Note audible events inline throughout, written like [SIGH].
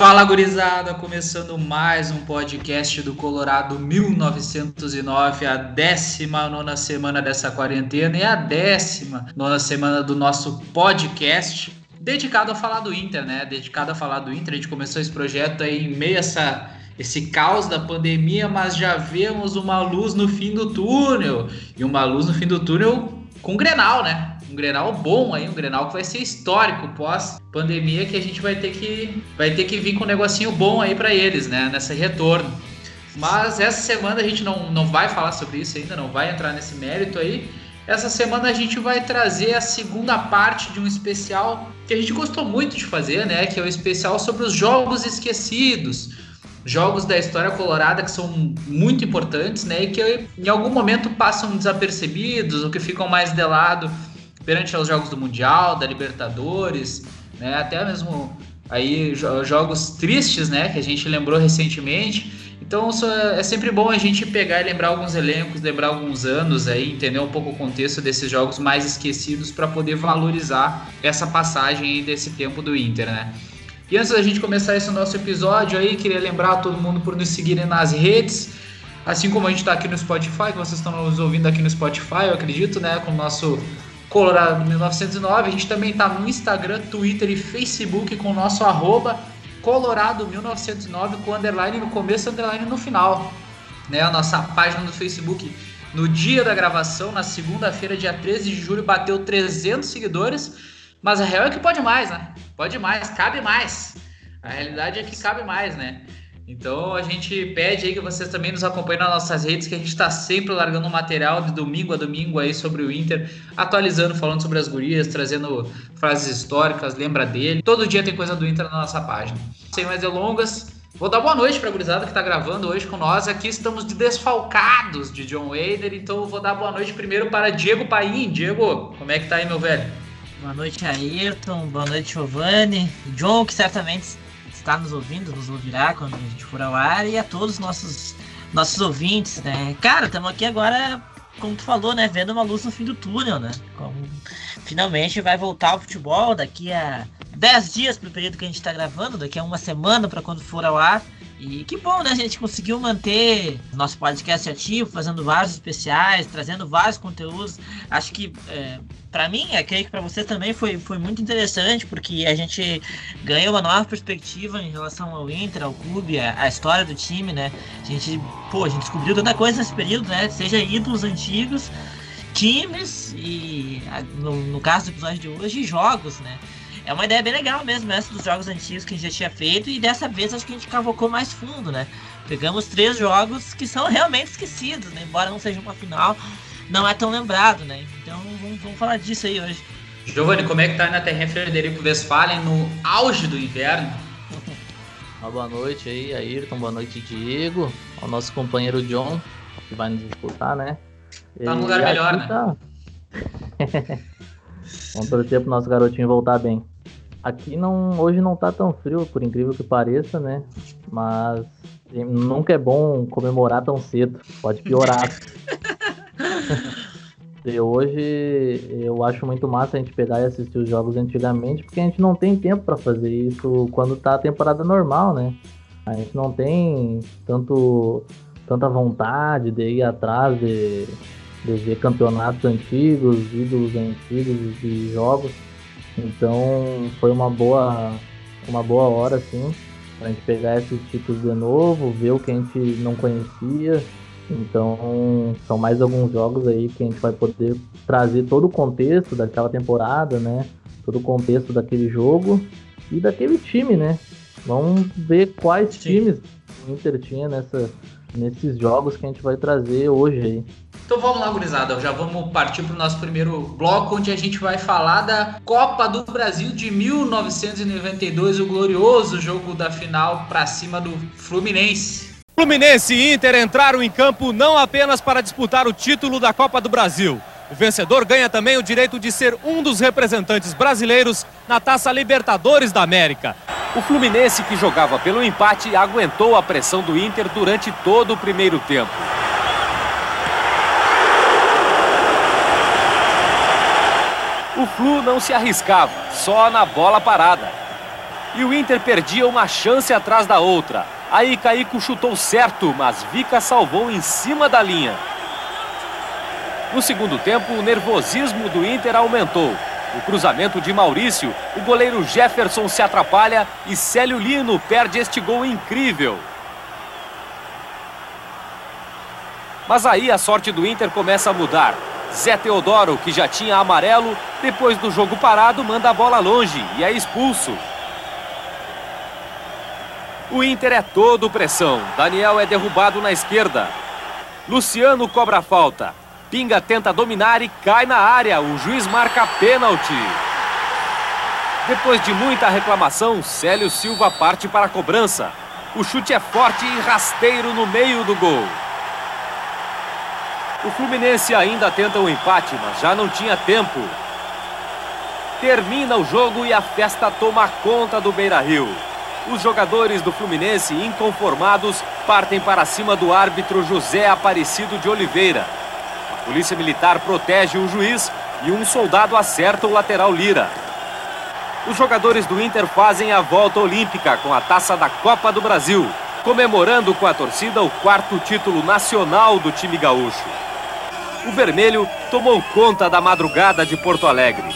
Fala gurizada, começando mais um podcast do Colorado 1909, a 19 semana dessa quarentena e a 19 semana do nosso podcast, dedicado a falar do Inter, né? Dedicado a falar do Inter. A gente começou esse projeto aí em meio a essa, esse caos da pandemia, mas já vemos uma luz no fim do túnel e uma luz no fim do túnel com Grenal, né? Um Grenal bom aí, um Grenal que vai ser histórico pós pandemia que a gente vai ter que vai ter que vir com um negocinho bom aí para eles, né, nessa retorno. Mas essa semana a gente não, não vai falar sobre isso ainda, não vai entrar nesse mérito aí. Essa semana a gente vai trazer a segunda parte de um especial que a gente gostou muito de fazer, né? Que é o especial sobre os jogos esquecidos. Jogos da história colorada que são muito importantes, né? E que em algum momento passam desapercebidos ou que ficam mais de lado perante aos jogos do Mundial, da Libertadores, né? Até mesmo aí jogos tristes, né? Que a gente lembrou recentemente. Então é sempre bom a gente pegar e lembrar alguns elencos, lembrar alguns anos aí, entender um pouco o contexto desses jogos mais esquecidos para poder valorizar essa passagem desse tempo do Inter, né? E antes da gente começar esse nosso episódio aí, queria lembrar a todo mundo por nos seguirem nas redes. Assim como a gente está aqui no Spotify, que vocês estão nos ouvindo aqui no Spotify, eu acredito, né? Com o nosso Colorado 1909. A gente também está no Instagram, Twitter e Facebook com o nosso arroba Colorado 1909 com underline no começo e underline no final. Né? A nossa página do Facebook no dia da gravação, na segunda-feira, dia 13 de julho, bateu 300 seguidores. Mas a real é que pode mais, né? Pode mais, cabe mais. A realidade é que cabe mais, né? Então a gente pede aí que vocês também nos acompanhem nas nossas redes, que a gente está sempre largando material de domingo a domingo aí sobre o Inter, atualizando, falando sobre as gurias, trazendo frases históricas, lembra dele. Todo dia tem coisa do Inter na nossa página. Sem mais delongas, vou dar boa noite para a gurizada que está gravando hoje com nós. Aqui estamos de desfalcados de John Wader, então vou dar boa noite primeiro para Diego Paim. Diego, como é que tá aí, meu velho? Boa noite, Ayrton. Boa noite, Giovanni. John, que certamente está nos ouvindo, nos ouvirá quando a gente for ao ar, e a todos os nossos, nossos ouvintes, né? Cara, estamos aqui agora, como tu falou, né? Vendo uma luz no fim do túnel, né? Como finalmente vai voltar ao futebol daqui a 10 dias para o período que a gente está gravando, daqui a uma semana para quando for ao ar. E que bom, né? A gente conseguiu manter nosso podcast ativo, fazendo vários especiais, trazendo vários conteúdos. Acho que é, para mim, é creio que para você também foi, foi muito interessante, porque a gente ganhou uma nova perspectiva em relação ao Inter, ao clube, a, a história do time, né? A gente, pô, a gente descobriu tanta coisa nesse período, né? Seja ídolos antigos, times e, no, no caso do episódio de hoje, jogos, né? É uma ideia bem legal mesmo, essa dos jogos antigos que a gente já tinha feito, e dessa vez acho que a gente cavocou mais fundo, né? Pegamos três jogos que são realmente esquecidos, né? Embora não seja uma final, não é tão lembrado, né? Então vamos, vamos falar disso aí hoje. Giovanni, como é que tá na terra Frederico Westphalen no auge do inverno? Uma boa noite aí, Ayrton, boa noite, Diego, ao nosso companheiro John, que vai nos escutar, né? Tá num lugar melhor, né? Tá... [LAUGHS] Vamos torcer pro nosso garotinho voltar bem. Aqui não, hoje não tá tão frio, por incrível que pareça, né? Mas nunca é bom comemorar tão cedo. Pode piorar. [LAUGHS] e hoje eu acho muito massa a gente pegar e assistir os jogos antigamente, porque a gente não tem tempo para fazer isso quando tá a temporada normal, né? A gente não tem tanto tanta vontade de ir atrás de, de ver campeonatos antigos, ídolos antigos de jogos. Então foi uma boa, uma boa hora assim, pra gente pegar esses títulos de novo, ver o que a gente não conhecia. Então são mais alguns jogos aí que a gente vai poder trazer todo o contexto daquela temporada, né? Todo o contexto daquele jogo e daquele time, né? Vamos ver quais Sim. times o Inter tinha nessa, nesses jogos que a gente vai trazer hoje aí. Então vamos lá, gurizada. Já vamos partir para o nosso primeiro bloco, onde a gente vai falar da Copa do Brasil de 1992, o glorioso jogo da final para cima do Fluminense. Fluminense e Inter entraram em campo não apenas para disputar o título da Copa do Brasil. O vencedor ganha também o direito de ser um dos representantes brasileiros na Taça Libertadores da América. O Fluminense, que jogava pelo empate, aguentou a pressão do Inter durante todo o primeiro tempo. Flu não se arriscava, só na bola parada. E o Inter perdia uma chance atrás da outra. Aí Caico chutou certo, mas Vica salvou em cima da linha. No segundo tempo, o nervosismo do Inter aumentou. O cruzamento de Maurício, o goleiro Jefferson se atrapalha e Célio Lino perde este gol incrível. Mas aí a sorte do Inter começa a mudar. Zé Teodoro, que já tinha amarelo, depois do jogo parado, manda a bola longe e é expulso. O Inter é todo pressão. Daniel é derrubado na esquerda. Luciano cobra a falta. Pinga tenta dominar e cai na área. O juiz marca pênalti. Depois de muita reclamação, Célio Silva parte para a cobrança. O chute é forte e rasteiro no meio do gol. O Fluminense ainda tenta o um empate, mas já não tinha tempo. Termina o jogo e a festa toma conta do Beira-Rio. Os jogadores do Fluminense, inconformados, partem para cima do árbitro José Aparecido de Oliveira. A polícia militar protege o juiz e um soldado acerta o lateral Lira. Os jogadores do Inter fazem a volta olímpica com a taça da Copa do Brasil, comemorando com a torcida o quarto título nacional do time gaúcho. O vermelho tomou conta da madrugada de Porto Alegre.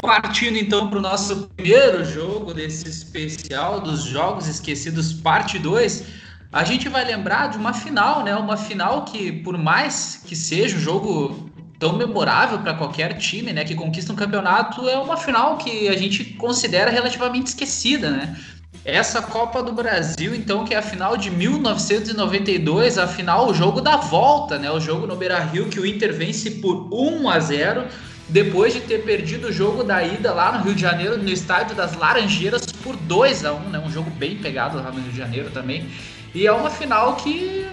Partindo então para o nosso primeiro jogo desse especial dos Jogos Esquecidos, parte 2, a gente vai lembrar de uma final, né? Uma final que, por mais que seja um jogo tão memorável para qualquer time, né, que conquista um campeonato, é uma final que a gente considera relativamente esquecida, né? Essa Copa do Brasil, então, que é a final de 1992, a final, o jogo da volta, né? O jogo no Beira-Rio que o Inter vence por 1 a 0 depois de ter perdido o jogo da ida lá no Rio de Janeiro, no estádio das Laranjeiras, por 2 a 1 né? Um jogo bem pegado lá no Rio de Janeiro também. E é uma final que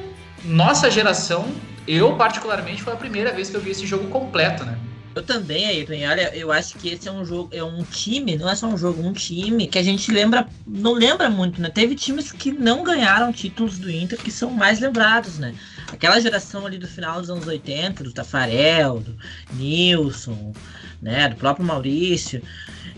nossa geração, eu particularmente, foi a primeira vez que eu vi esse jogo completo, né? Eu também, Ayrton. Olha, eu acho que esse é um jogo, é um time, não é só um jogo, um time que a gente lembra, não lembra muito, né? Teve times que não ganharam títulos do Inter que são mais lembrados, né? Aquela geração ali do final dos anos 80, do Tafarel, do Nilson, né? Do próprio Maurício,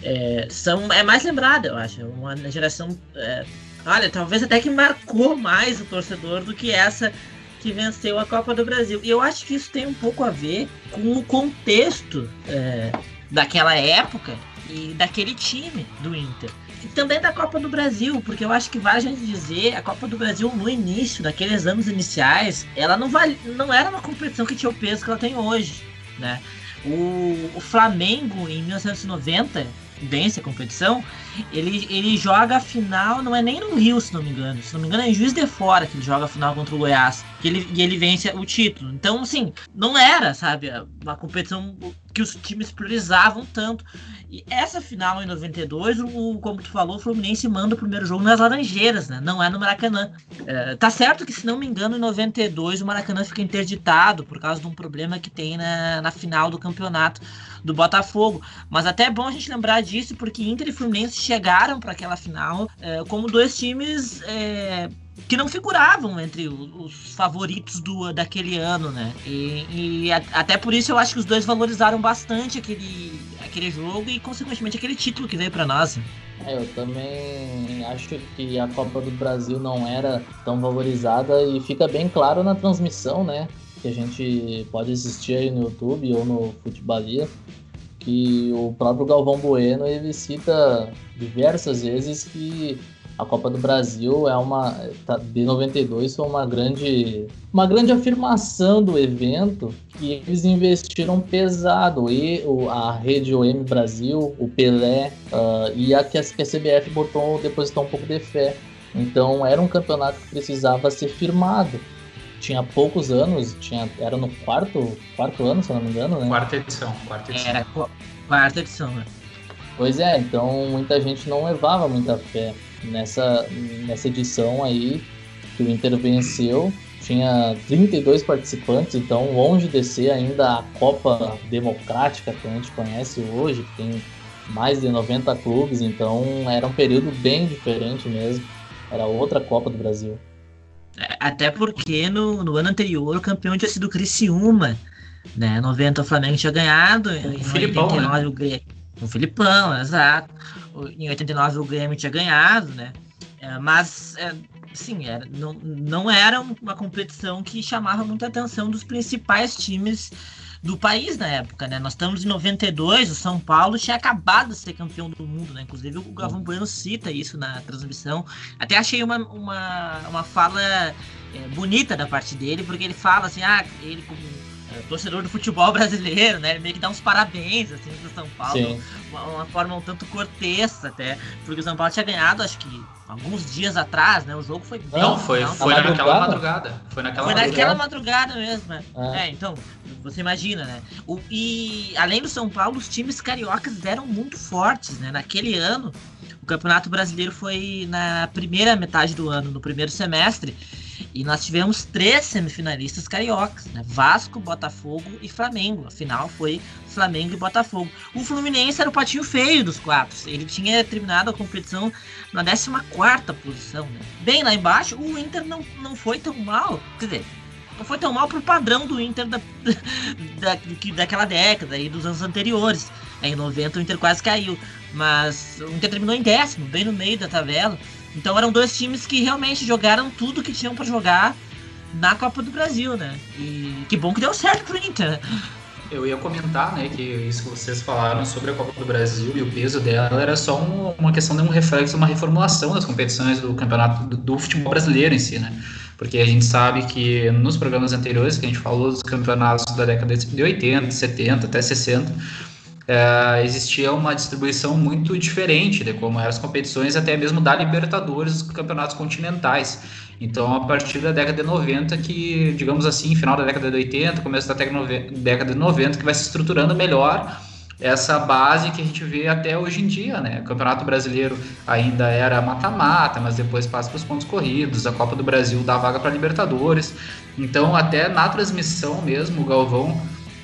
é, são, é mais lembrada, eu acho. Uma geração, é, olha, talvez até que marcou mais o torcedor do que essa que venceu a Copa do Brasil. E eu acho que isso tem um pouco a ver com o contexto é, daquela época e daquele time do Inter. E também da Copa do Brasil, porque eu acho que vale a gente dizer, a Copa do Brasil no início, daqueles anos iniciais, ela não, vale, não era uma competição que tinha o peso que ela tem hoje, né? O, o Flamengo, em 1990, vence a competição, ele, ele joga a final, não é nem no Rio, se não me engano. Se não me engano, é em Juiz de Fora que ele joga a final contra o Goiás. Que ele, e ele vence o título. Então, assim, não era, sabe, uma competição que os times priorizavam tanto. E essa final em 92, o, como tu falou, o Fluminense manda o primeiro jogo nas Laranjeiras, né? Não é no Maracanã. É, tá certo que, se não me engano, em 92 o Maracanã fica interditado por causa de um problema que tem na, na final do campeonato do Botafogo. Mas até é bom a gente lembrar disso, porque Inter e Fluminense chegaram para aquela final é, como dois times. É, que não figuravam entre os favoritos do, daquele ano, né? E, e a, até por isso eu acho que os dois valorizaram bastante aquele, aquele jogo e, consequentemente, aquele título que veio para nós. Né? É, eu também acho que a Copa do Brasil não era tão valorizada e fica bem claro na transmissão, né? Que a gente pode assistir aí no YouTube ou no Futebolia, que o próprio Galvão Bueno ele cita diversas vezes que a Copa do Brasil é uma tá, de 92 foi uma grande uma grande afirmação do evento que eles investiram pesado e a rede OM Brasil, o Pelé uh, e a que a CBF botou depositou um pouco de fé. Então era um campeonato que precisava ser firmado tinha poucos anos, tinha, era no quarto, quarto ano, se não me engano, né? Quarta edição, quarta edição. Era quarta edição, né? Pois é, então muita gente não levava muita fé nessa, nessa edição aí que o Inter venceu. Tinha 32 participantes, então longe de ser ainda a Copa Democrática que a gente conhece hoje, que tem mais de 90 clubes, então era um período bem diferente mesmo. Era outra Copa do Brasil. Até porque no, no ano anterior o campeão tinha sido o Criciúma. Né? 90 o Flamengo tinha ganhado, em Filipão, 89 né? o Grêmio. O Filipão, exato. Em 89 o Grêmio tinha ganhado, né? É, mas, é, sim, era, não, não era uma competição que chamava muita atenção dos principais times do país na época, né? Nós estamos em 92, o São Paulo tinha acabado de ser campeão do mundo, né? Inclusive o Galvão Bueno cita isso na transmissão. Até achei uma, uma, uma fala é, bonita da parte dele, porque ele fala assim, ah, ele como torcedor do futebol brasileiro, né? Ele meio que dá uns parabéns, assim, pro São Paulo. Uma, uma, forma um tanto cortês até. Porque o São Paulo tinha ganhado, acho que alguns dias atrás, né? O jogo foi bem. Não, foi, não, foi naquela madrugada. Foi naquela foi madrugada. naquela madrugada mesmo, né? É. é, então, você imagina, né? O, e além do São Paulo, os times cariocas eram muito fortes, né? Naquele ano, o Campeonato Brasileiro foi na primeira metade do ano, no primeiro semestre. E nós tivemos três semifinalistas cariocas, né? Vasco, Botafogo e Flamengo. A final foi Flamengo e Botafogo. O Fluminense era o patinho feio dos quatro. Ele tinha terminado a competição na 14 posição, né? Bem lá embaixo, o Inter não, não foi tão mal. Quer dizer, não foi tão mal pro padrão do Inter da, [LAUGHS] da, daquela década e dos anos anteriores. Em 90 o Inter quase caiu. Mas o Inter terminou em décimo, bem no meio da tabela. Então eram dois times que realmente jogaram tudo que tinham para jogar na Copa do Brasil, né? E que bom que deu certo pro Inter. Eu ia comentar, né, que isso que vocês falaram sobre a Copa do Brasil e o peso dela era só um, uma questão de um reflexo, uma reformulação das competições do campeonato do, do, futebol brasileiro em si, né? Porque a gente sabe que nos programas anteriores que a gente falou dos campeonatos da década de 80, 70 até 60, é, existia uma distribuição muito diferente de como eram as competições, até mesmo da Libertadores, dos campeonatos continentais. Então, a partir da década de 90, que, digamos assim, final da década de 80, começo da década de 90, que vai se estruturando melhor essa base que a gente vê até hoje em dia, né? O Campeonato Brasileiro ainda era mata-mata, mas depois passa para os pontos corridos, a Copa do Brasil dá vaga para Libertadores. Então, até na transmissão mesmo, o Galvão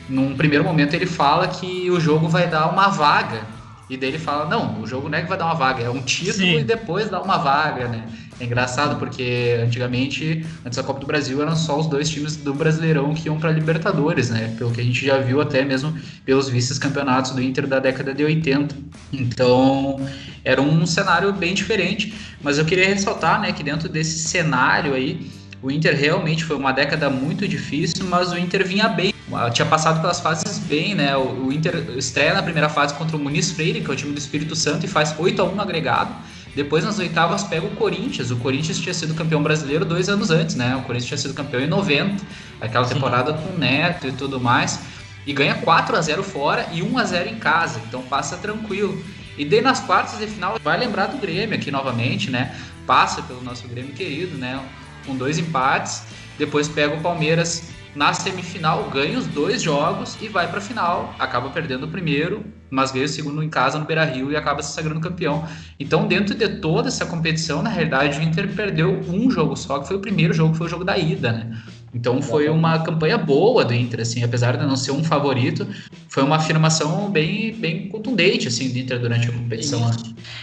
num primeiro momento ele fala que o jogo vai dar uma vaga. E daí ele fala, não, o jogo não é que vai dar uma vaga, é um título Sim. e depois dá uma vaga, né? É engraçado porque antigamente, antes da Copa do Brasil, eram só os dois times do Brasileirão que iam para Libertadores, né? Pelo que a gente já viu até mesmo pelos vices-campeonatos do Inter da década de 80. Então, era um cenário bem diferente, mas eu queria ressaltar, né, que dentro desse cenário aí, o Inter realmente foi uma década muito difícil, mas o Inter vinha bem tinha passado pelas fases bem, né? O, Inter estreia na primeira fase contra o Muniz Freire, que é o time do Espírito Santo, e faz 8 a 1 no agregado. Depois, nas oitavas, pega o Corinthians. O Corinthians tinha sido campeão brasileiro dois anos antes, né? O Corinthians tinha sido campeão em 90, aquela temporada Sim. com o Neto e tudo mais. E ganha 4 a 0 fora e 1 a 0 em casa. Então passa tranquilo. E daí nas quartas de final vai lembrar do Grêmio aqui novamente, né? Passa pelo nosso Grêmio querido, né? Com dois empates. Depois pega o Palmeiras na semifinal ganha os dois jogos e vai para a final. Acaba perdendo o primeiro, mas ganha o segundo em casa no Beira Rio e acaba se sagrando campeão. Então, dentro de toda essa competição, na realidade, o Inter perdeu um jogo só, que foi o primeiro jogo, que foi o jogo da ida, né? Então foi uma campanha boa do Inter, assim, apesar de não ser um favorito, foi uma afirmação bem, bem contundente, assim, do Inter durante a competição. Né?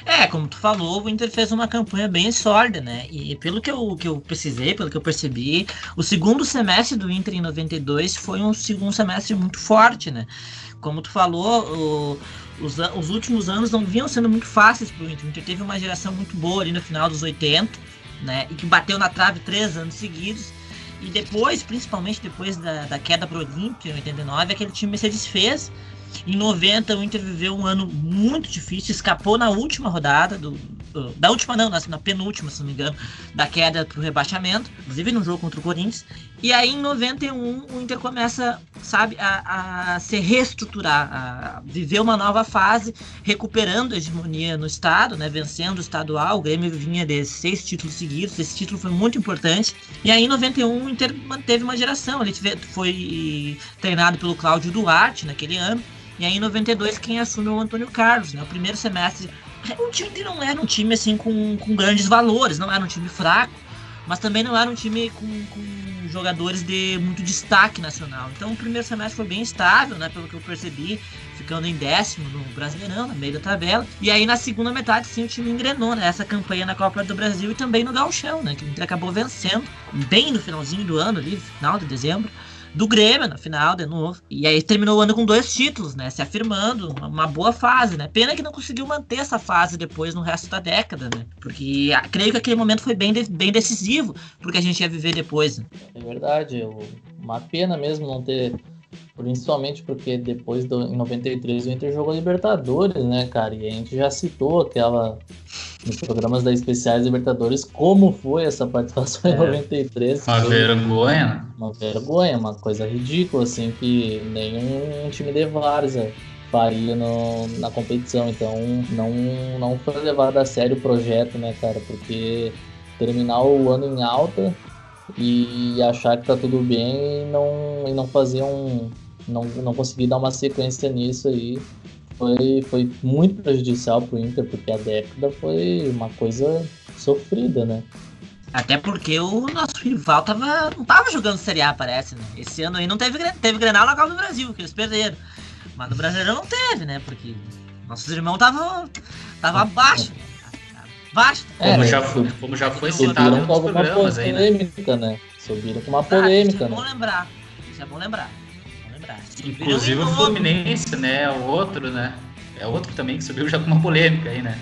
É, como tu falou, o Inter fez uma campanha bem sólida, né? E pelo que eu, que eu precisei, pelo que eu percebi, o segundo semestre do Inter em 92 foi um segundo semestre muito forte, né? Como tu falou, o, os, os últimos anos não vinham sendo muito fáceis para o Inter. O Inter teve uma geração muito boa ali no final dos 80, né? E que bateu na trave três anos seguidos e depois, principalmente depois da, da queda pro Olímpia, em 89, aquele time se desfez. Em 90, o Inter viveu um ano muito difícil, escapou na última rodada, do, do da última não, na, na, penúltima, se não me engano, da queda pro rebaixamento, inclusive no jogo contra o Corinthians. E aí, em 91, o Inter começa, sabe, a, a se reestruturar, a viver uma nova fase, recuperando a hegemonia no estado, né, vencendo o estadual. O Grêmio vinha de seis títulos seguidos, esse título foi muito importante. E aí, em 91, o Inter manteve uma geração. Ele foi treinado pelo Cláudio Duarte naquele ano. E aí, em 92, quem assume é o Antônio Carlos, né? O primeiro semestre. O time não era um time assim com, com grandes valores, não era um time fraco, mas também não era um time com, com jogadores de muito destaque nacional. Então o primeiro semestre foi bem estável, né? Pelo que eu percebi, ficando em décimo no Brasileirão, no meio da tabela. E aí na segunda metade, sim, o time engrenou, né? Essa campanha na Copa do Brasil e também no Gauchão, né? Que o Inter acabou vencendo bem no finalzinho do ano ali, final de dezembro. Do Grêmio na final, de novo. E aí terminou o ano com dois títulos, né? Se afirmando, uma boa fase, né? Pena que não conseguiu manter essa fase depois no resto da década, né? Porque ah, creio que aquele momento foi bem, de, bem decisivo porque a gente ia viver depois. Né? É verdade, uma pena mesmo não ter Principalmente porque depois do, em 93 o Inter jogou Libertadores, né, cara? E a gente já citou aquela nos programas da Especiais Libertadores como foi essa participação é. em 93. Uma vergonha. Uma vergonha, uma coisa ridícula, assim, que nenhum time de várzea faria no, na competição. Então não, não foi levado a sério o projeto, né, cara? Porque terminar o ano em alta e achar que tá tudo bem e não, e não fazer um. Não, não conseguir dar uma sequência nisso aí foi, foi muito prejudicial pro Inter, porque a década foi uma coisa sofrida, né? Até porque o nosso rival tava, não tava jogando Série A, parece, né? Esse ano aí não teve, teve Grenal na Copa do Brasil, que eles perderam. Mas no Brasileirão não teve, né? Porque nossos irmãos estavam tava abaixo. Basta. É, como, já foi, como já foi citado em outros programas aí, né? polêmica, né? Subiram com uma polêmica, ah, isso é bom né? lembrar. Isso é bom lembrar. Bom lembrar. Inclusive o Fluminense, né? O outro, né? É outro também que subiu já com uma polêmica aí, né?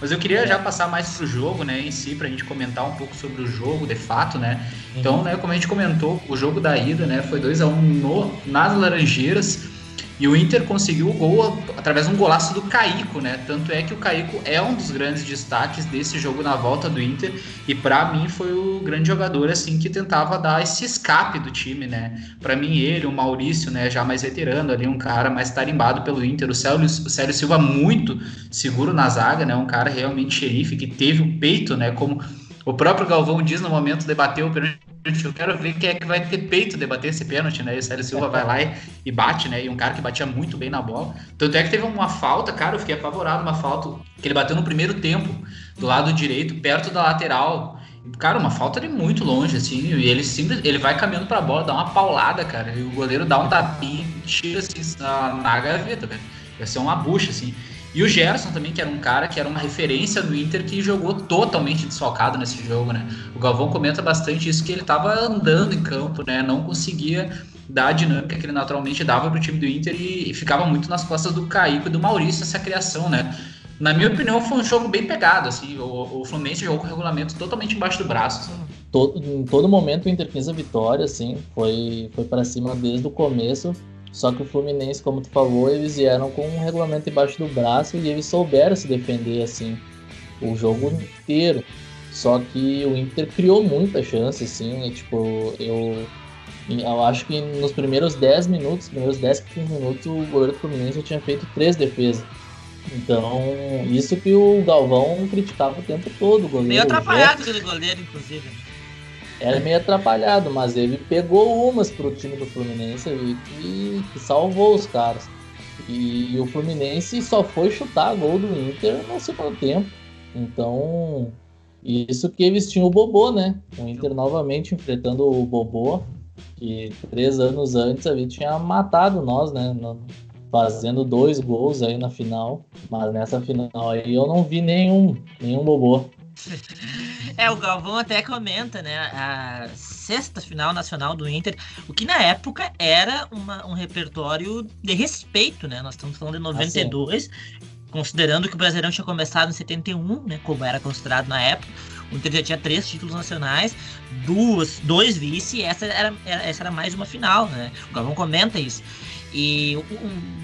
Mas eu queria é. já passar mais pro jogo, né, em si, pra gente comentar um pouco sobre o jogo, de fato, né? Então, uhum. né, como a gente comentou, o jogo da ida, né, foi 2 a 1 um nas Laranjeiras. E o Inter conseguiu o gol através de um golaço do Caico, né? Tanto é que o Caico é um dos grandes destaques desse jogo na volta do Inter e para mim foi o grande jogador assim que tentava dar esse escape do time, né? Para mim ele, o Maurício, né, já mais veterano ali, um cara mais tarimbado pelo Inter, o Célio, o Célio Silva muito seguro na zaga, né? Um cara realmente xerife que teve o peito, né, como o próprio Galvão diz no momento debateu o eu quero ver quem é que vai ter peito debater esse pênalti, né? E o Célio Silva vai lá e, e, bate, né? E um cara que batia muito bem na bola. Tanto é que teve uma falta, cara, eu fiquei apavorado, uma falta que ele bateu no primeiro tempo, do lado direito, perto da lateral. Cara, uma falta de muito longe, assim, e ele simples, ele vai caminhando pra bola, dá uma paulada, cara, e o goleiro dá um tapinha tira assim na, na gaveta, velho. Vai ser uma bucha, assim. E o Gerson também, que era um cara que era uma referência do Inter que jogou totalmente desfalcado nesse jogo, né? O Galvão comenta bastante isso, que ele estava andando em campo, né? Não conseguia dar a dinâmica que ele naturalmente dava para o time do Inter e, e, ficava muito nas costas do Caico e do Maurício essa criação, né? Na minha opinião, foi um jogo bem pegado, assim. O, o Fluminense jogou com o regulamento totalmente embaixo do braço. Todo, em todo momento o Inter quis a vitória, assim. Foi, foi para cima desde o começo só que o Fluminense, como tu falou, eles vieram com um regulamento embaixo do braço e eles souberam se defender assim o jogo inteiro. Só que o Inter criou muita chance, assim, e, tipo, eu, eu acho que nos primeiros 10 minutos, primeiros 10, 15 minutos, o goleiro do Fluminense já tinha feito três defesas. Então, isso que o Galvão criticava o tempo todo, o goleiro. Meio atrapalhado aquele goleiro, inclusive era meio atrapalhado, mas ele pegou umas pro time do Fluminense e que, que salvou os caras. E, e, o Fluminense só foi chutar gol do Inter no segundo tempo. Então, isso que eles tinham o Bobô, né? O Inter novamente enfrentando o Bobô, que três anos antes ali tinha matado nós, né? Fazendo dois gols aí na final. Mas nessa final aí eu não vi nenhum, nenhum Bobô. É, o Galvão até comenta, né? A sexta final nacional do Inter, o que na época era uma, um repertório de respeito, né? Nós estamos falando de 92, ah, considerando que o Brasileirão tinha começado em 71, né? Como era considerado na época. O Inter já tinha três títulos nacionais, duas, dois vice, e essa era, essa era mais uma final, né? O Galvão comenta isso. E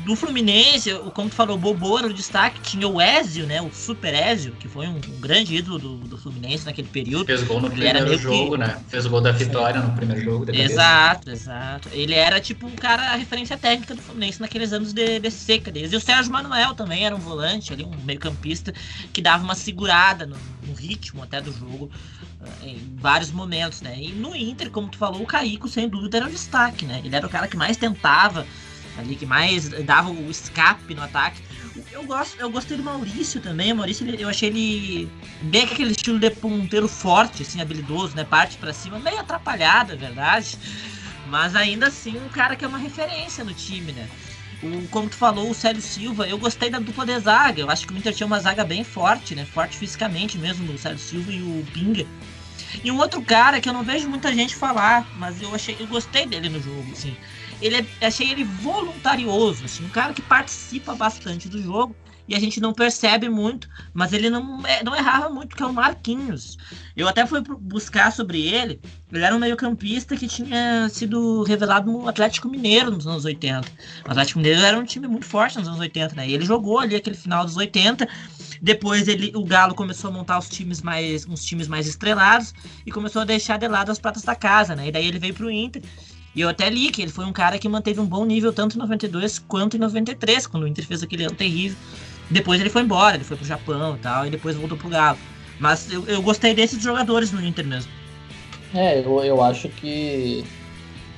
do Fluminense, como tu falou, o era o destaque, tinha o Ézio, né? O Super Ézio, que foi um, um grande ídolo do, do, Fluminense naquele período. Fez gol no Ele primeiro jogo, que... né? Fez o gol da vitória no primeiro jogo. Exato, exato. Ele era tipo um cara, a referência técnica do Fluminense naqueles anos de, de seca deles. E o Sérgio Manuel também era um volante ali, um meio-campista, que dava uma segurada no, no ritmo até do jogo eh, em vários momentos, né? E no Inter, como tu falou, o Caico, sem dúvida, era o destaque, né? Ele era o cara que mais tentava ali que mais dava o escape no ataque. Eu gosto, eu gostei do Maurício também. O Maurício, eu achei ele bem aquele estilo de ponteiro forte, assim, habilidoso, né? Parte para cima, meio atrapalhado, é verdade. Mas ainda assim, um cara que é uma referência no time, né? O, como tu falou, o Célio Silva, eu gostei da dupla de zaga. Eu acho que o Inter tinha uma zaga bem forte, né? Forte fisicamente mesmo, o Célio Silva e o Pinga. E um outro cara que eu não vejo muita gente falar, mas eu achei, eu gostei dele no jogo, assim. Ele é, achei ele voluntarioso, assim, um cara que participa bastante do jogo e a gente não percebe muito, mas ele não, é, não errava muito, que é o Marquinhos. Eu até fui buscar sobre ele, ele era um meio-campista que tinha sido revelado no Atlético Mineiro nos anos 80. O Atlético Mineiro era um time muito forte nos anos 80, né? E ele jogou ali aquele final dos 80. Depois ele, o Galo começou a montar os times mais, uns times mais estrelados e começou a deixar de lado as pratas da casa, né? E daí ele veio pro Inter. E eu até li que ele foi um cara que manteve um bom nível tanto em 92 quanto em 93, quando o Inter fez aquele ano terrível. Depois ele foi embora, ele foi pro Japão e tal, e depois voltou pro Galo. Mas eu, eu gostei desses jogadores no Inter mesmo. É, eu, eu acho que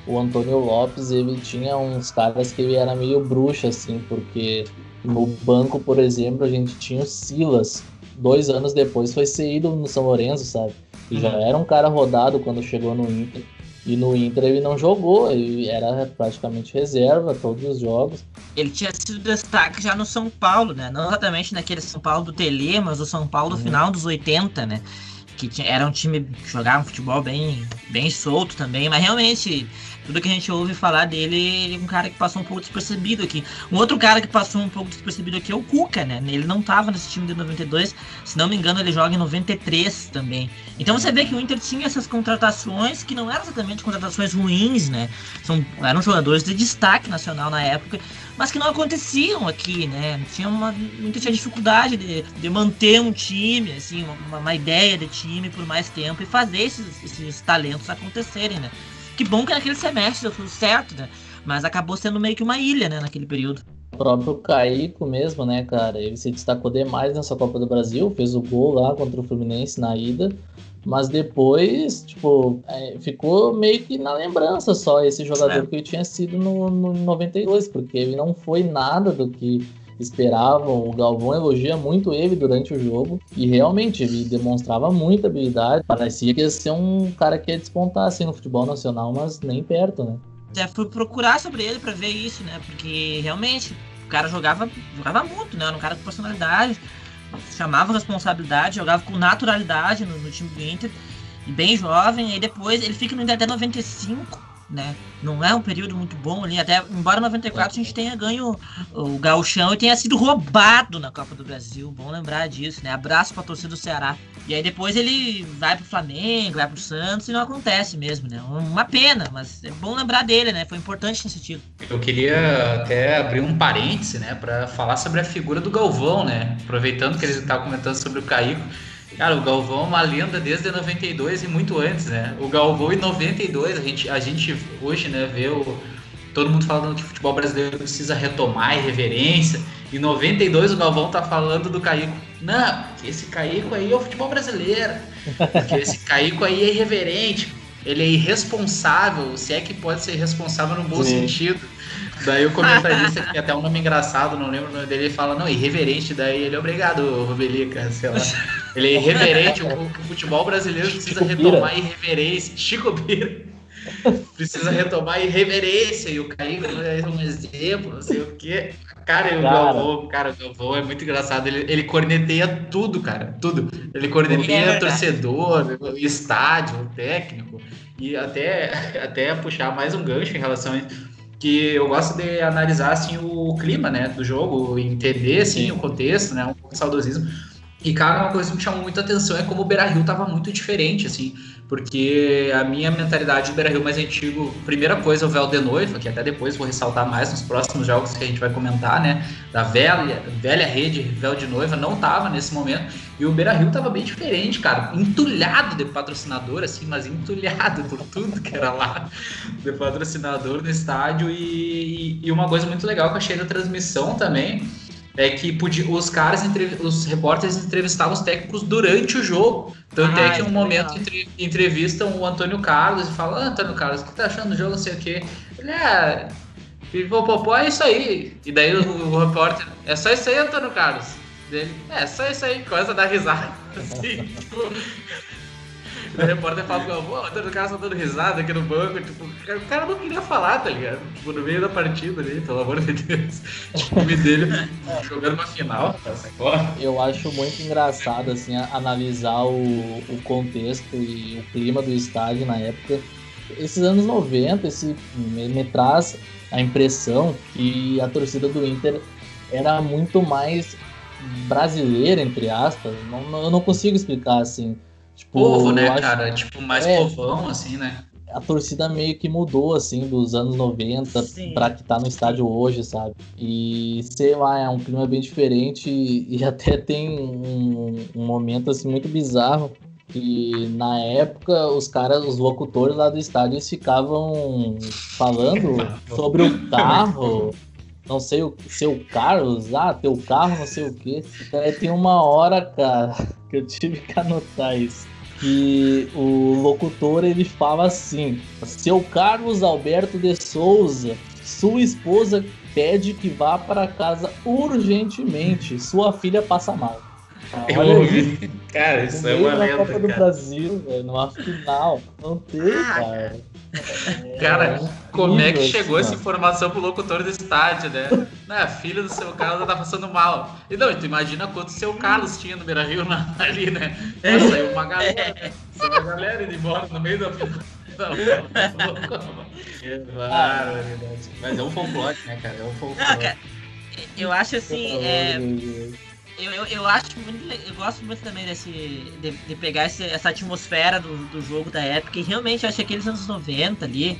o Antônio Lopes, ele tinha uns caras que ele era meio bruxo, assim, porque no banco, por exemplo, a gente tinha o Silas. Dois anos depois foi ser ídolo no São Lourenço, sabe? E uhum. já era um cara rodado quando chegou no Inter. E no Inter ele não jogou, ele era praticamente reserva todos os jogos. Ele tinha sido destaque já no São Paulo, né? Não exatamente naquele São Paulo do Tele, mas o São Paulo do uhum. final dos 80, né? Que tinha, era um time que jogava um futebol bem, bem solto também, mas realmente tudo que a gente ouve falar dele, ele é um cara que passou um pouco despercebido aqui. Um outro cara que passou um pouco despercebido aqui é o Cuca, né? Ele não tava nesse time de 92, se não me engano, ele joga em 93 também. Então você vê que o Inter tinha essas contratações que não eram exatamente contratações ruins, né? São, eram jogadores de destaque nacional na época, mas que não aconteciam aqui, né? Tinha uma, muita tinha dificuldade de, de manter um time, assim, uma, uma ideia de time por mais tempo e fazer esses, esses talentos acontecerem, né? Que bom que naquele semestre deu tudo certo, né? Mas acabou sendo meio que uma ilha, né, naquele período. O próprio Caico mesmo, né, cara? Ele se destacou demais nessa Copa do Brasil, fez o gol lá contra o Fluminense na ida. Mas depois, tipo, é, ficou meio que na lembrança só esse jogador é. que ele tinha sido no, no 92, porque ele não foi nada do que esperavam. O Galvão elogia muito ele durante o jogo e realmente ele demonstrava muita habilidade. Parecia que ia ser um cara que ia despontar assim no futebol nacional, mas nem perto, né? Já fui procurar sobre ele para ver isso, né? Porque realmente o cara jogava, jogava muito, né? Era um cara com personalidade, chamava responsabilidade, jogava com naturalidade no, no time do Inter, e bem jovem. Aí depois ele fica no Inter até 95 né? Não é um período muito bom ali, até embora 94 a gente tenha ganho o gauchão e tenha sido roubado na Copa do Brasil, bom lembrar disso, né? Abraço pra torcida do Ceará. E aí depois ele vai pro Flamengo, vai pro Santos e não acontece mesmo, né? Uma pena, mas é bom lembrar dele, né? Foi importante nesse título. Eu queria até abrir um parêntese, né, para falar sobre a figura do Galvão, né? Aproveitando que ele estava comentando sobre o Caíco. Cara, o Galvão é uma lenda desde 92 e muito antes, né? O Galvão em 92, a gente, a gente hoje, né, vê o, todo mundo falando que o futebol brasileiro precisa retomar irreverência. Em 92 o Galvão tá falando do Caico. Não, esse Caico aí é o futebol brasileiro. Porque esse [LAUGHS] Caico aí é irreverente. Ele é irresponsável, se é que pode ser responsável no bom Sim. sentido. Daí o comentarista, que tem até um nome engraçado, não lembro o nome dele, ele fala, não, irreverente, daí ele, obrigado, Rubelica, sei lá. Ele é irreverente, o, o futebol brasileiro precisa Chico retomar Pira. irreverência. Chico Pira. Precisa retomar irreverência, e o Caio é um exemplo, não sei o quê. Cara, o Galvão, cara, o Galvão é muito engraçado. Ele, ele corneteia tudo, cara. Tudo. Ele corneteia é torcedor, estádio, técnico. E até, até puxar mais um gancho em relação a isso que eu gosto de analisar assim o clima, né, do jogo, entender assim Sim. o contexto, né, um pouco de saudosismo. E cara, uma coisa que me chamou muita atenção é como o Beira-Rio tava muito diferente assim, porque a minha mentalidade do Beira-Rio mais antigo, primeira coisa, o véu de noiva, que até depois vou ressaltar mais nos próximos jogos que a gente vai comentar, né? Da velha, velha rede véu de noiva, não tava nesse momento. E o Beira-Rio tava bem diferente, cara. Entulhado de patrocinador, assim, mas entulhado por tudo que era lá de patrocinador no estádio. E, e uma coisa muito legal que eu achei da transmissão também é que podia, os caras, os repórteres entrevistavam os técnicos durante o jogo. Tanto ah, é que em um momento entre, entrevistam o Antônio Carlos e falam, ah, Antônio Carlos, o que tá achando do jogo, não sei o quê. Ele é. Pipopopó é isso aí. E daí o, o repórter, é só isso aí, Antônio Carlos. Dele, é só isso aí, coisa da risada. [LAUGHS] Assim, tipo, o repórter fala, pô, o Carlos tá dando risada aqui no banco. Tipo, o cara não queria falar, tá ligado? Tipo, no meio da partida ali, pelo amor de Deus. O time dele jogando uma final, tá Eu acho muito engraçado, assim, analisar o, o contexto e o clima do estádio na época. Esses anos 90, esse me, me traz a impressão que a torcida do Inter era muito mais brasileira, entre aspas. Não, eu não consigo explicar assim. Tipo, Povo, né, acho... cara? Tipo, mais é, povão, assim, né? A torcida meio que mudou, assim, dos anos 90 Sim. pra que tá no estádio hoje, sabe? E, sei lá, é um clima bem diferente e, e [LAUGHS] até tem um, um momento, assim, muito bizarro que na época os caras, os locutores lá do estádio, eles ficavam falando [LAUGHS] sobre o carro não sei o seu Carlos, ah, teu carro, não sei o que. É, tem uma hora, cara, [LAUGHS] que eu tive que anotar isso. Que o locutor ele fala assim: Seu Carlos Alberto de Souza, sua esposa pede que vá para casa urgentemente. Sua filha passa mal. Eu ouvi. Cara, isso é uma lenda. Copa do Brasil, velho, numa final. Não tem, ah, cara. Cara, é, como é que chegou essa informação pro locutor do estádio, né? Não, a filha do seu Carlos tá passando mal. E não, tu imagina quanto seu Carlos tinha no Beira Rio [LAUGHS] ali, né? É. Saiu uma galera. Saiu uma galera indo embora no meio da final. Mas é um folclore, né, cara? É um folclore. Não, cara, eu acho assim. É eu, eu, eu, acho muito. Eu gosto muito também desse. de, de pegar esse, essa atmosfera do, do jogo da época. E realmente eu acho que aqueles anos 90 ali.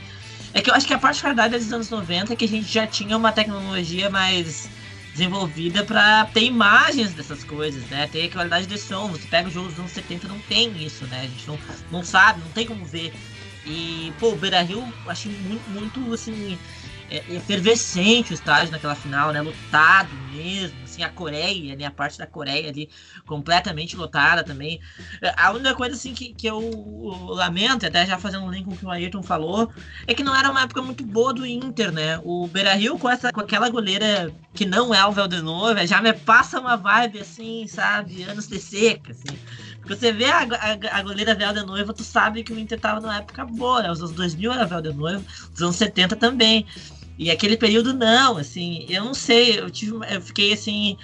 É que eu acho que a particularidade dos anos 90 é que a gente já tinha uma tecnologia mais desenvolvida para ter imagens dessas coisas, né? Ter qualidade de som. Você pega os jogos dos anos 70 não tem isso, né? A gente não, não sabe, não tem como ver. E, pô, o Beira Rio, achei muito, muito assim é, efervescente o estádio naquela final, né? Lotado mesmo, assim, a Coreia, né? A parte da Coreia ali completamente lotada também. A única coisa, assim, que, que eu lamento, até já fazendo um link com o que o Ayrton falou, é que não era uma época muito boa do Inter, né? O Beira-Rio com, essa, com aquela goleira que não é o Veldenova, já me passa uma vibe, assim, sabe? Anos de seca, assim. Porque você vê a, a, a goleira Velda Noiva, tu sabe que o Inter tava numa época boa, né? Os anos 2000 era Velda Noiva, os anos 70 também. E aquele período não, assim, eu não sei, eu tive, eu fiquei assim,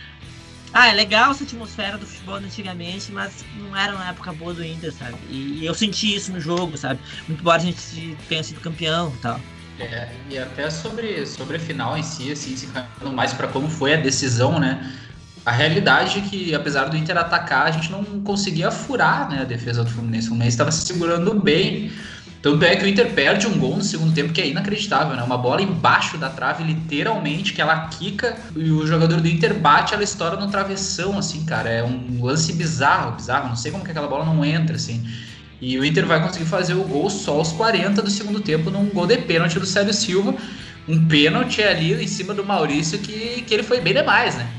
ah, é legal essa atmosfera do futebol antigamente, mas não era uma época boa do Inter, sabe? E, e eu senti isso no jogo, sabe? Muito embora a gente tenha sido campeão e tal. É, e até sobre, sobre a final em si, assim, se encaminhando mais para como foi a decisão, né? A realidade é que, apesar do Inter atacar, a gente não conseguia furar né, a defesa do Fluminense. O Fluminense estava se segurando bem. Tanto é que o Inter perde um gol no segundo tempo que é inacreditável, né? Uma bola embaixo da trave, literalmente, que ela quica e o jogador do Inter bate, ela estoura no travessão, assim, cara. É um lance bizarro, bizarro. Não sei como que aquela bola não entra, assim. E o Inter vai conseguir fazer o gol só aos 40 do segundo tempo num gol de pênalti do Sérgio Silva. Um pênalti ali em cima do Maurício que, que ele foi bem demais, né?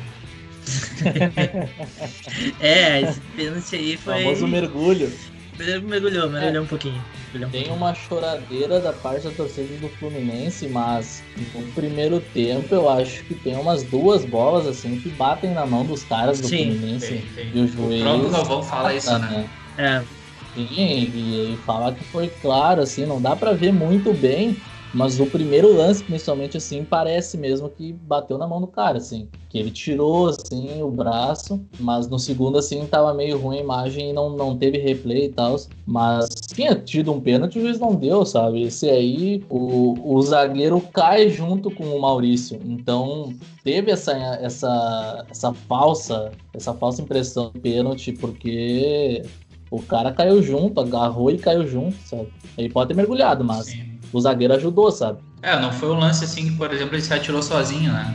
[LAUGHS] é, esse pênalti aí foi. O famoso mergulho. Mergulhou, mergulhou é, um pouquinho. Tem uma choradeira da parte da torcida do Fluminense, mas no primeiro tempo eu acho que tem umas duas bolas assim que batem na mão dos caras do Sim, Fluminense tem, tem. e o juiz. O próprio Galvão fala isso, né? É. Sim, e ele fala que foi claro, assim, não dá para ver muito bem, mas o primeiro lance, principalmente assim, parece mesmo que bateu na mão do cara, assim. Que ele tirou, assim, o braço, mas no segundo, assim, tava meio ruim a imagem e não, não teve replay e tal. Mas tinha tido um pênalti, o juiz não deu, sabe? Esse aí, o, o zagueiro cai junto com o Maurício. Então, teve essa, essa, essa falsa, essa falsa impressão de pênalti, porque o cara caiu junto, agarrou e caiu junto, sabe? Ele pode ter mergulhado, mas... Sim o zagueiro ajudou, sabe? É, não foi um lance assim que, por exemplo, ele se atirou sozinho, né?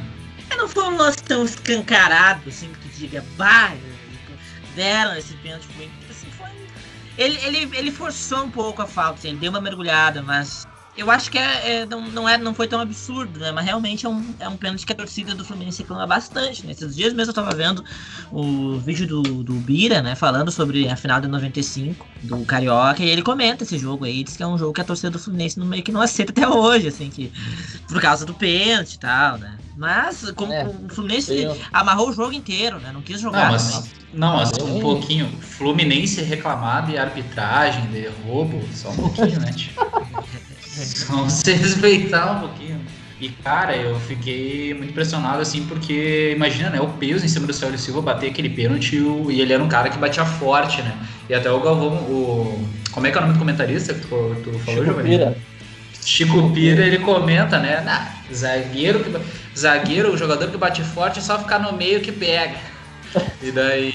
É, não foi um lance tão escancarado, assim, que tu diga, bah, dela esse pênalti foi. Assim, foi... Ele, ele, ele forçou um pouco a falta, assim, ele deu uma mergulhada, mas eu acho que é, é, não, não, é, não foi tão absurdo, né? Mas realmente é um, é um pênalti que a torcida do Fluminense reclama bastante. Nesses né? dias mesmo eu tava vendo o vídeo do, do Bira, né? Falando sobre a final de 95 do Carioca. E ele comenta esse jogo aí. Diz que é um jogo que a torcida do Fluminense no meio que não aceita até hoje, assim, que por causa do pênalti e tal, né? Mas como é, o Fluminense eu... amarrou o jogo inteiro, né? Não quis jogar. Não, mas, não, mas um pouquinho. Fluminense reclamar de arbitragem, de roubo, só um pouquinho, né? Tipo. [LAUGHS] [LAUGHS] Só se respeitar um pouquinho. E, cara, eu fiquei muito impressionado, assim, porque imagina, né, o peso em cima do Célio Silva bater aquele pênalti e ele era um cara que batia forte, né? E até o Galvão, o... Como é que é o nome do comentarista que tu, tu falou, Chico Pira. Chico Pira, ele comenta, né? Nah, zagueiro, que... zagueiro, o jogador que bate forte é só ficar no meio que pega. E daí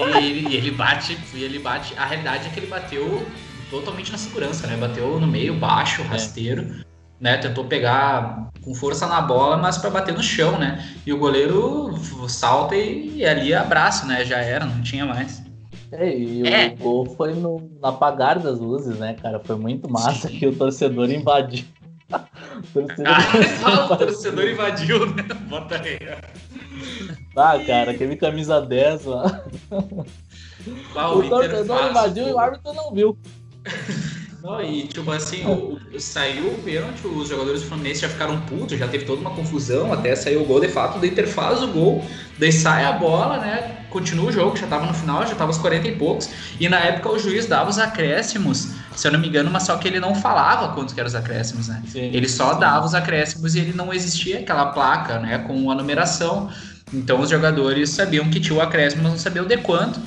ele bate, e ele bate. A realidade é que ele bateu totalmente na segurança, né? Bateu no meio, baixo, é. rasteiro, é. né? Tentou pegar com força na bola, mas para bater no chão, né? E o goleiro salta e, e ali abraço, né? Já era, não tinha mais. É, e é. o gol foi no, no apagar das luzes, né, cara? Foi muito massa Sim. que o torcedor invadiu. [LAUGHS] o torcedor, ah, [LAUGHS] o torcedor invadiu, né? Bota aí. Ah, cara, aquele camisa 10 lá. O, o torcedor invadiu e o árbitro não viu. [LAUGHS] Não, e tipo assim, o, saiu o pênalti, os jogadores do Fluminense já ficaram putos, já teve toda uma confusão, até saiu o gol de fato, o Inter faz o gol, daí sai a bola, né? Continua o jogo, já tava no final, já tava os 40 e poucos, e na época o juiz dava os acréscimos, se eu não me engano, mas só que ele não falava quantos eram os acréscimos, né? Sim, ele só sim. dava os acréscimos e ele não existia aquela placa, né, com a numeração. Então os jogadores sabiam que tinha o acréscimo, mas não sabiam de quanto.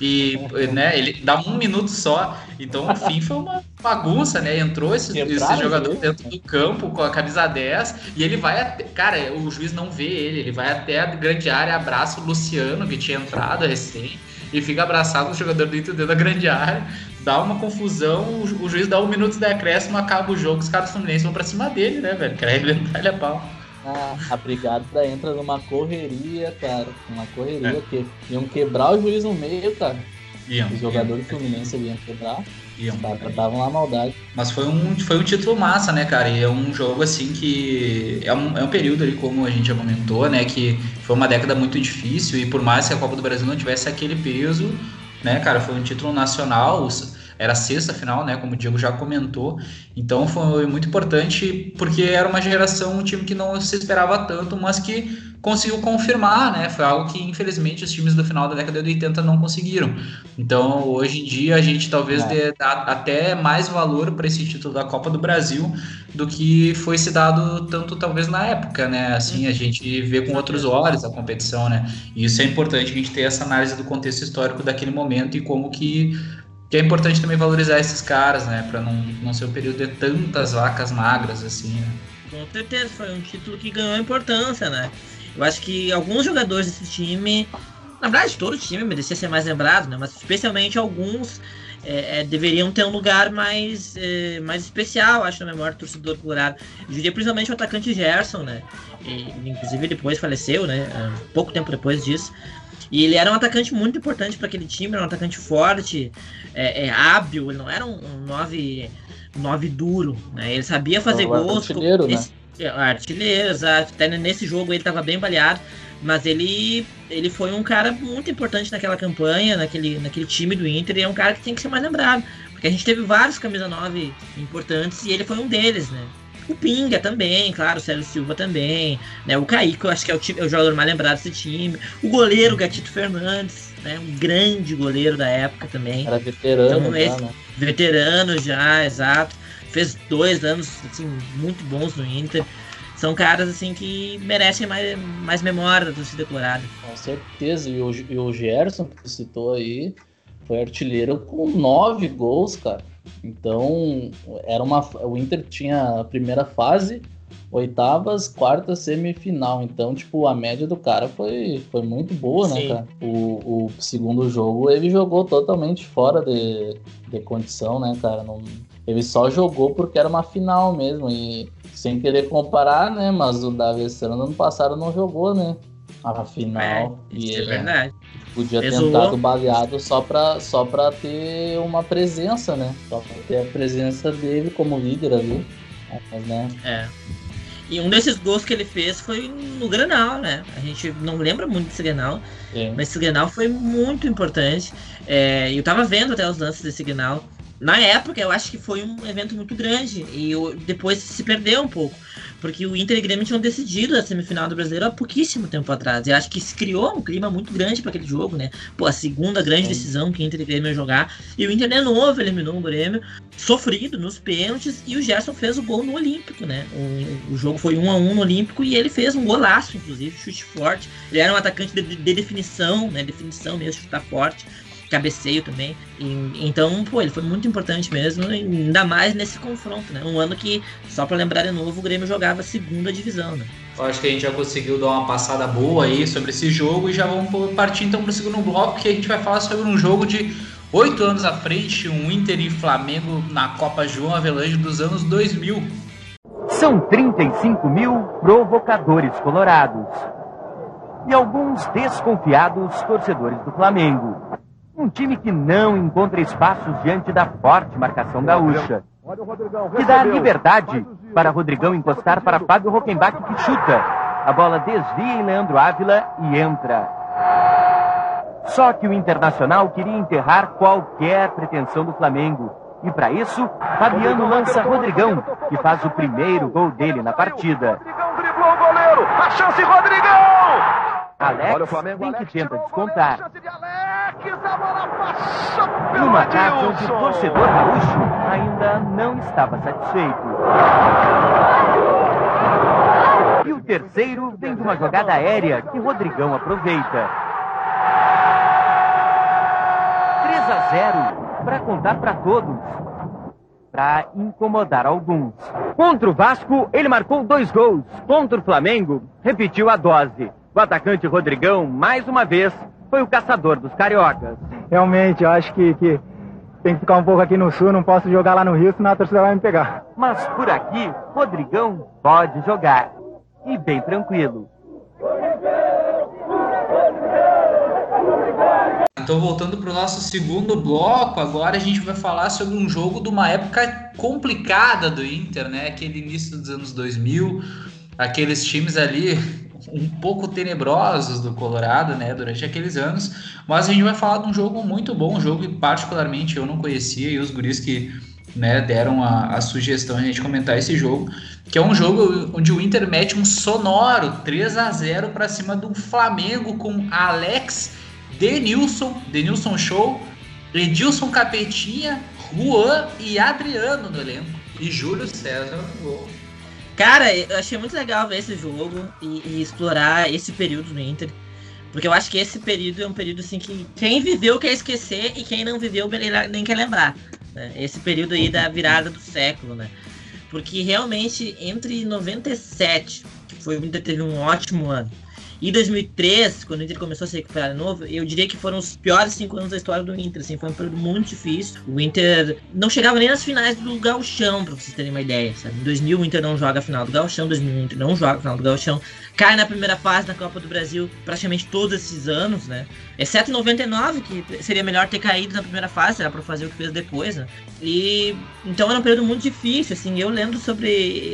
E né, ele dá um minuto só. Então, no fim, foi uma bagunça, né? Entrou esse, esse jogador dentro do campo com a camisa 10 e ele vai até. Cara, o juiz não vê ele, ele vai até a grande área, abraça o Luciano, que tinha entrado recém, e fica abraçado com o jogador dentro da grande área. Dá uma confusão, o, juiz dá um minuto de acréscimo, acaba o jogo, os caras do Fluminense vão pra cima dele, né, velho? Quer arrebentar ele a pau. A, a brigada entra numa correria, cara. Uma correria é. que iam quebrar o juiz no meio, cara. Iam, Os jogadores iam. Fluminense iam quebrar. Iam. Estavam lá maldade. Mas foi um, foi um título massa, né, cara? E é um jogo assim que. É um, é um período ali, como a gente já comentou, né? Que foi uma década muito difícil. E por mais que a Copa do Brasil não tivesse aquele peso, né, cara? Foi um título nacional. Os, era a sexta final, né? Como o Diego já comentou. Então foi muito importante porque era uma geração, um time que não se esperava tanto, mas que conseguiu confirmar, né? Foi algo que infelizmente os times do final da década de 80 não conseguiram. Então hoje em dia a gente talvez é. dê até mais valor para esse título da Copa do Brasil do que foi se dado tanto talvez na época, né? Assim a gente vê com outros olhos a competição, né? E isso é importante a gente ter essa análise do contexto histórico daquele momento e como que que é importante também valorizar esses caras, né? Para não, não ser um período de tantas vacas magras, assim, né? Com certeza, foi um título que ganhou importância, né? Eu acho que alguns jogadores desse time, na verdade, todo o time merecia ser mais lembrado, né? Mas especialmente alguns é, é, deveriam ter um lugar mais, é, mais especial, acho, na memória do torcedor colorado. Eu diria principalmente o atacante Gerson, né? E, inclusive depois faleceu, né? Pouco tempo depois disso. E ele era um atacante muito importante para aquele time, era um atacante forte, é, é, hábil, ele não era um, um nove, nove duro, né? Ele sabia fazer gols. Artilheiro, né? né? Artilheiro, exato. Até nesse jogo ele estava bem baleado, mas ele, ele foi um cara muito importante naquela campanha, naquele, naquele time do Inter, e é um cara que tem que ser mais lembrado. Porque a gente teve vários camisa 9 importantes e ele foi um deles, né? O Pinga também, claro, o Célio Silva também, né? O Kaique, eu acho que é o, time, é o jogador mais lembrado desse time. O goleiro, Gatito Fernandes, né? Um grande goleiro da época também. Era veterano então, já, esse, né? Veterano já, exato. Fez dois anos, assim, muito bons no Inter. São caras, assim, que merecem mais, mais memória da torcida colorada. Com certeza. E o, e o Gerson, que você citou aí, foi artilheiro com nove gols, cara. Então, era uma o Inter tinha a primeira fase, oitavas, quarta, semifinal. Então, tipo, a média do cara foi, foi muito boa, né, Sim. cara? O, o segundo jogo ele jogou totalmente fora de, de condição, né, cara? Não, ele só jogou porque era uma final mesmo. E sem querer comparar, né? Mas o Davi no ano passado não jogou, né? A final. É, e é verdade. Podia ter entrado baleado só pra, só pra ter uma presença, né? Só pra ter a presença dele como líder ali. Mas, né? É. E um desses gols que ele fez foi no Granal, né? A gente não lembra muito desse Granal, é. mas esse Granal foi muito importante. É, eu tava vendo até os lances desse Granal. Na época, eu acho que foi um evento muito grande e eu, depois se perdeu um pouco. Porque o Inter e o Grêmio tinham decidido a semifinal do Brasileiro há pouquíssimo tempo atrás. E acho que se criou um clima muito grande para aquele jogo, né? Pô, a segunda grande decisão que o Inter e o Grêmio iam jogar. E o Inter de novo eliminou o Grêmio, sofrido nos pênaltis. E o Gerson fez o gol no Olímpico, né? O, o jogo foi 1 a 1 no Olímpico e ele fez um golaço, inclusive, chute forte. Ele era um atacante de, de definição, né? Definição mesmo, chutar forte cabeceio também. E, então, pô, ele foi muito importante mesmo, ainda mais nesse confronto, né? Um ano que, só para lembrar de novo, o Grêmio jogava segunda divisão, né? Eu acho que a gente já conseguiu dar uma passada boa aí sobre esse jogo e já vamos partir então para o segundo bloco, que a gente vai falar sobre um jogo de oito anos à frente, um Inter e Flamengo na Copa João Avelange dos anos 2000. São 35 mil provocadores colorados e alguns desconfiados torcedores do Flamengo. Um time que não encontra espaços diante da forte marcação gaúcha. Que dá liberdade para Rodrigão encostar para Fábio Rockenbach que chuta. A bola desvia em Leandro Ávila e entra. Só que o Internacional queria enterrar qualquer pretensão do Flamengo. E para isso, Fabiano lança Rodrigão, que faz o primeiro gol dele na partida. Rodrigão driblou o goleiro. A chance, Rodrigão! Alex Olha o Flamengo, vem que tenta descontar. Numa casa onde o torcedor gaúcho ainda não estava satisfeito. E o terceiro vem de uma jogada aérea que Rodrigão aproveita. 3 a 0 para contar para todos. Para incomodar alguns. Contra o Vasco, ele marcou dois gols. Contra o Flamengo, repetiu a dose. O atacante Rodrigão, mais uma vez, foi o caçador dos cariocas. Realmente, eu acho que, que tem que ficar um pouco aqui no sul, não posso jogar lá no Rio, senão a torcida vai me pegar. Mas por aqui, Rodrigão pode jogar. E bem tranquilo. Então, voltando para o nosso segundo bloco, agora a gente vai falar sobre um jogo de uma época complicada do Inter, né? Aquele início dos anos 2000, aqueles times ali um pouco tenebrosos do Colorado, né, durante aqueles anos, mas a gente vai falar de um jogo muito bom, um jogo que particularmente eu não conhecia e os guris que né, deram a, a sugestão a gente comentar esse jogo, que é um jogo onde o Inter mete um sonoro 3 a 0 para cima do Flamengo com Alex Denilson, Denilson Show, Edilson Capetinha, Juan e Adriano no elenco e Júlio César no gol. Cara, eu achei muito legal ver esse jogo e, e, explorar esse período no Inter. Porque eu acho que esse período é um período assim que quem viveu quer esquecer e quem não viveu nem quer lembrar. Né? Esse período aí da virada do século, né? Porque realmente entre 97, que foi o Inter teve um ótimo ano, e 2003, quando o Inter começou a se recuperar de novo, eu diria que foram os piores cinco anos da história do Inter. Assim, foi um período muito difícil. O Inter não chegava nem nas finais do Gauchão, pra vocês terem uma ideia. Sabe? Em 2000 o Inter não joga a final do Gauchão, em 2001 o Inter não joga a final do Gauchão. Cai na primeira fase da Copa do Brasil praticamente todos esses anos, né? Exceto em 99, que seria melhor ter caído na primeira fase, era pra fazer o que fez depois, né? E então era um período muito difícil, assim. Eu lendo sobre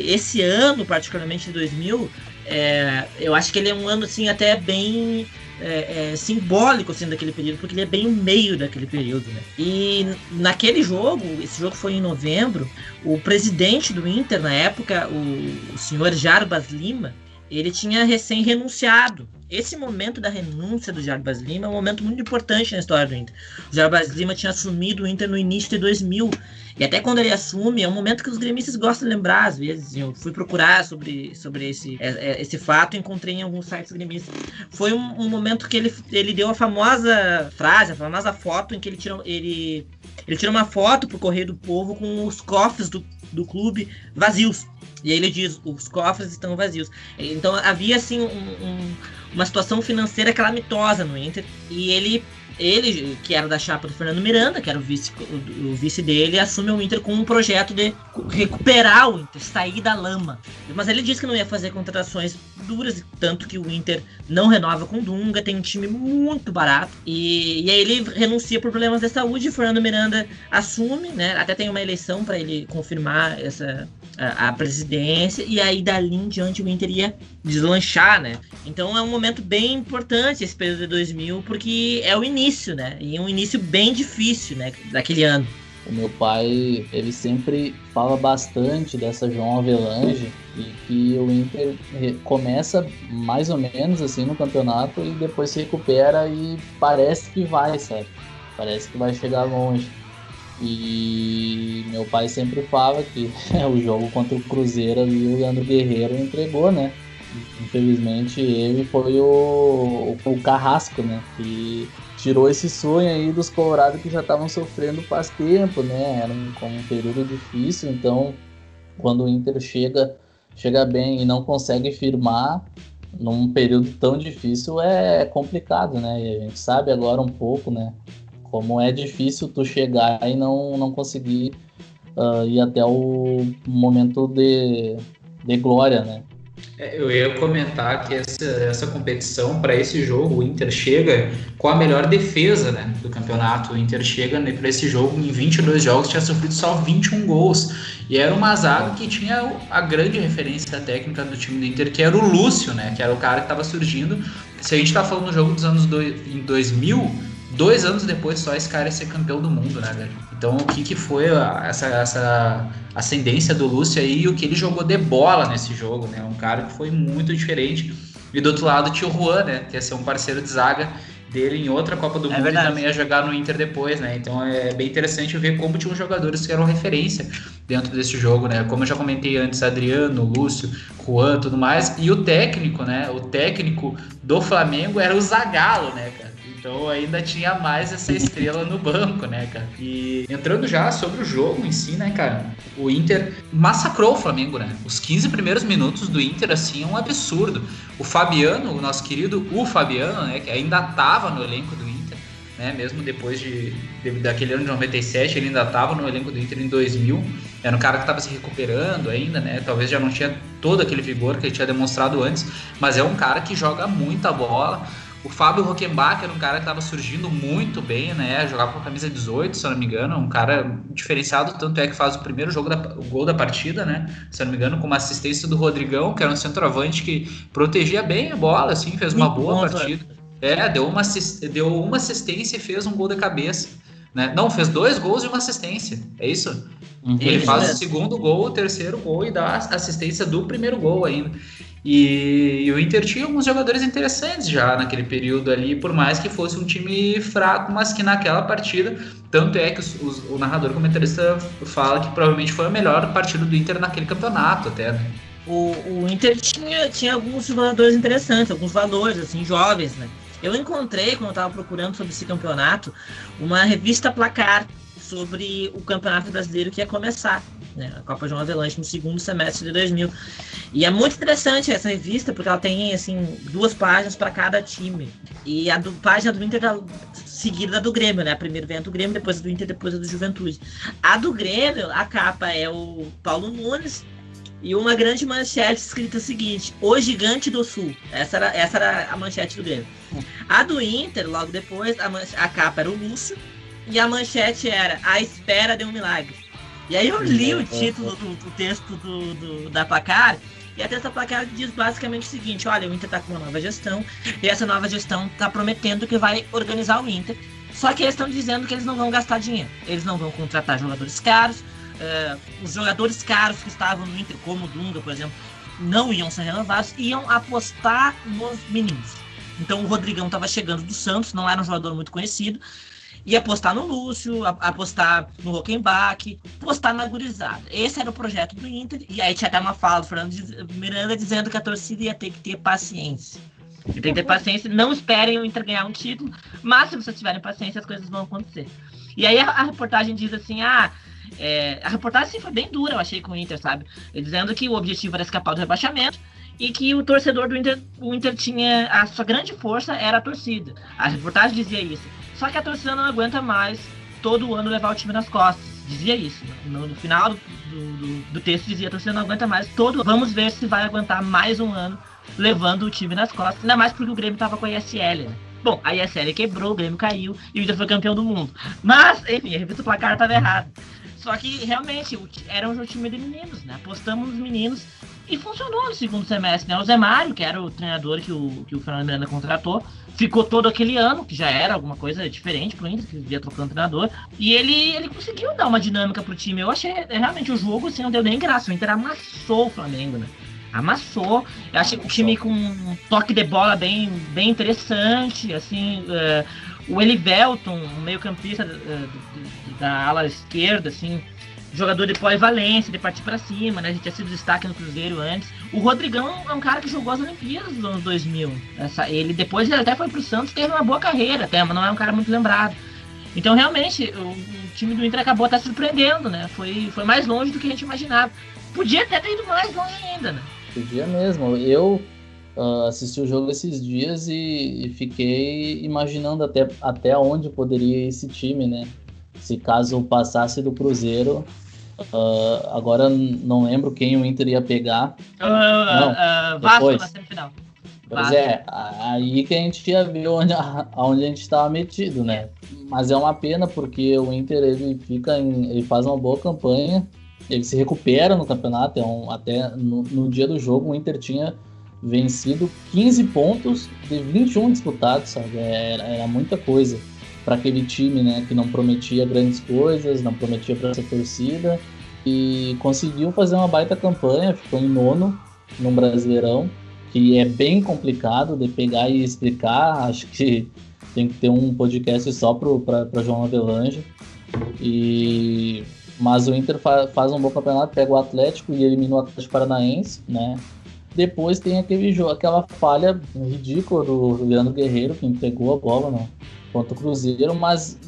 esse ano, particularmente de 2000, é, eu acho que ele é um ano assim até bem é, é, simbólico assim daquele período, porque ele é bem o meio daquele período, né? E naquele jogo, esse jogo foi em novembro, o presidente do Inter na época, o, o senhor Jarbas Lima, ele tinha recém renunciado. Esse momento da renúncia do Jarbas Lima é um momento muito importante na história do Inter. O Jarbas Lima tinha assumido o Inter no início de 2000 e até quando ele assume, é um momento que os gremistas gostam de lembrar, às vezes. Eu fui procurar sobre, sobre esse, é, é, esse fato e encontrei em alguns sites gremistas. Foi um, um, momento que ele, ele deu a famosa frase, a famosa foto em que ele tira, ele, ele tira uma foto pro Correio do Povo com os cofres do, do clube vazios. E aí ele diz: os cofres estão vazios. Então havia assim um, uma situação financeira calamitosa no Inter e ele ele, que era da chapa do Fernando Miranda, que era o vice, o, o, vice dele, assume o Inter com um projeto de recuperar o Inter, sair da lama. Mas ele disse que não ia fazer contratações duras, tanto que o Inter não renova com Dunga, tem um time muito barato. E, e aí ele renuncia por problemas de saúde, Fernando Miranda assume, né? Até tem uma eleição para ele confirmar essa, a, presidência, e aí dali em diante o Inter ia deslanchar, né? Então é um momento bem importante esse período de 2000, porque é o início, né? E um início bem difícil, né? Daquele ano. O meu pai, ele sempre fala bastante dessa João Avelange e que o Inter começa mais ou menos assim no campeonato e depois se recupera e parece que vai, sabe? Parece que vai chegar longe. E meu pai sempre fala que [LAUGHS] o jogo contra o Cruzeiro ali, o Leandro Guerreiro entregou, né? Infelizmente ele foi o, o, carrasco, né? Que tirou esse sonho aí dos Colorados que já estavam sofrendo faz tempo, né? Era um, um período difícil, então quando o Inter chega, chega bem e não consegue firmar num período tão difícil é complicado, né? E a gente sabe agora um pouco, né? Como é difícil tu chegar e não, não conseguir uh, ir até o momento de, de glória, né? É, eu ia comentar que essa, essa competição, para esse jogo, o Inter chega com a melhor defesa né, do campeonato. O Inter chega para esse jogo em 22 jogos, tinha sofrido só 21 gols. E era uma zaga que tinha a grande referência técnica do time do Inter, que era o Lúcio, né, que era o cara que estava surgindo. Se a gente está falando do jogo dos anos do, em 2000, dois anos depois só esse cara ia ser campeão do mundo, né, velho? Então, o que, que foi essa, essa ascendência do Lúcio aí e o que ele jogou de bola nesse jogo, né? Um cara que foi muito diferente. E do outro lado tinha o Juan, né? Que ia ser um parceiro de zaga dele em outra Copa do é Mundo verdade. e também ia jogar no Inter depois, né? Então é bem interessante ver como tinham jogadores que eram referência dentro desse jogo, né? Como eu já comentei antes, Adriano, Lúcio, Juan, tudo mais. E o técnico, né? O técnico do Flamengo era o Zagallo, né, cara? Então ainda tinha mais essa estrela no banco, né, cara? E entrando já sobre o jogo em si, né, cara? O Inter massacrou o Flamengo, né? Os 15 primeiros minutos do Inter, assim, é um absurdo. O Fabiano, o nosso querido o Fabiano, né, que ainda tava no elenco do Inter, né? Mesmo depois de, de daquele ano de 97, ele ainda estava no elenco do Inter em 2000. Era um cara que estava se recuperando ainda, né? Talvez já não tinha todo aquele vigor que ele tinha demonstrado antes, mas é um cara que joga muita bola. O Fábio Rockenbach era um cara que estava surgindo muito bem, né? Jogava com a camisa 18, se eu não me engano, um cara diferenciado, tanto é que faz o primeiro jogo da, o gol da partida, né? Se eu não me engano, com uma assistência do Rodrigão, que era um centroavante que protegia bem a bola, assim, fez uma muito boa bom, partida. É, deu uma, deu uma assistência e fez um gol de cabeça. Né? Não, fez dois gols e uma assistência. É isso? Uhum. Ele faz o segundo gol, o terceiro gol e dá assistência do primeiro gol ainda. E, e, o Inter tinha alguns jogadores interessantes já naquele período ali, por mais que fosse um time fraco, mas que naquela partida, tanto é que os, os, o narrador comentarista fala que provavelmente foi a melhor partida do Inter naquele campeonato até, né? O, o Inter tinha, tinha alguns jogadores interessantes, alguns valores, assim, jovens, né? Eu encontrei, quando eu estava procurando sobre esse campeonato, uma revista Placar sobre o Campeonato Brasileiro que ia começar né? A Copa João Avelanche no segundo semestre de 2000. E é muito interessante essa revista, porque ela tem, assim, duas páginas para cada time. E a do, página do Inter tá seguida do Grêmio, né? Primeiro vem a do Grêmio, depois a do Inter, depois a do Juventude. A do Grêmio, a capa é o Paulo Nunes, e uma grande manchete escrita o seguinte: O Gigante do Sul. Essa era, essa era a manchete do Grêmio. A do Inter, logo depois, a, a capa era o Lúcio. E a manchete era A Espera de um Milagre. E aí eu li o título do, do texto do, do, da placar, e a da placar diz basicamente o seguinte: olha, o Inter está com uma nova gestão, e essa nova gestão está prometendo que vai organizar o Inter. Só que eles estão dizendo que eles não vão gastar dinheiro, eles não vão contratar jogadores caros. Uh, os jogadores caros que estavam no Inter, como o Dunga, por exemplo, não iam ser renovados, iam apostar nos meninos. Então o Rodrigão estava chegando do Santos, não era um jogador muito conhecido, ia apostar no Lúcio, apostar no Rockenbach, apostar na gurizada. Esse era o projeto do Inter, e aí tinha até uma fala do Fernando Miranda dizendo que a torcida ia ter que ter paciência. Tem que ter paciência, não esperem o Inter ganhar um título, mas se vocês tiverem paciência, as coisas vão acontecer. E aí a, a reportagem diz assim, ah, é, a reportagem foi bem dura, eu achei, com o Inter, sabe? Dizendo que o objetivo era escapar do rebaixamento e que o torcedor do Inter, o Inter tinha, a sua grande força era a torcida. A reportagem dizia isso. Só que a torcida não aguenta mais todo ano levar o time nas costas. Dizia isso. No, no final do, do, do, texto dizia a torcida não aguenta mais todo Vamos ver se vai aguentar mais um ano levando o time nas costas. Ainda mais porque o Grêmio estava com a ISL, né? Bom, a ISL quebrou, o Grêmio caiu e o Inter foi campeão do mundo. Mas, enfim, a revista Placar estava errada. Só que realmente era um time de meninos, né? Apostamos nos meninos e funcionou no segundo semestre, né? O Zé Mário, que era o treinador que o, que o Fernando Miranda contratou, ficou todo aquele ano, que já era alguma coisa diferente pro Inter, que via trocando treinador, e ele, ele conseguiu dar uma dinâmica pro time. Eu achei realmente o jogo assim, não deu nem graça. O Inter amassou o Flamengo, né? Amassou. Eu achei o time com um toque de bola bem, bem interessante, assim. Uh, o Elivelton, meio-campista uh, da ala esquerda, assim, jogador de pós-valência, de partir para cima, né? A gente tinha sido destaque no Cruzeiro antes. O Rodrigão é um cara que jogou as Olimpíadas dos anos 2000. Essa, ele depois ele até foi pro Santos, teve uma boa carreira até, mas não é um cara muito lembrado. Então, realmente, o, o time do Inter acabou até surpreendendo, né? Foi, foi mais longe do que a gente imaginava. Podia até ter ido mais longe ainda, né? Podia mesmo. Eu uh, assisti o jogo esses dias e, e, fiquei imaginando até, até onde poderia ir esse time, né? Se caso passasse do Cruzeiro, Uh, agora não lembro quem o Inter ia pegar. Uh, não, uh, Vasco na semifinal. Pois Vasco. é, aí que a gente ia ver onde, onde a gente estava metido, né? Mas é uma pena porque o Inter ele fica em, ele faz uma boa campanha, ele se recupera no campeonato. É um, até no, no dia do jogo o Inter tinha vencido 15 pontos de 21 disputados, sabe? Era, era muita coisa para aquele time, né, que não prometia grandes coisas, não prometia para essa torcida e conseguiu fazer uma baita campanha, ficou em nono no Brasileirão, que é bem complicado de pegar e explicar. Acho que [LAUGHS] tem que ter um podcast só para João Avelange. E mas o Inter fa faz um bom campeonato, pega o Atlético e elimina o Atlético Paranaense, né? Depois tem aquele jogo, aquela falha ridícula do Leandro Guerreiro, que entregou a bola no, contra o Cruzeiro, mas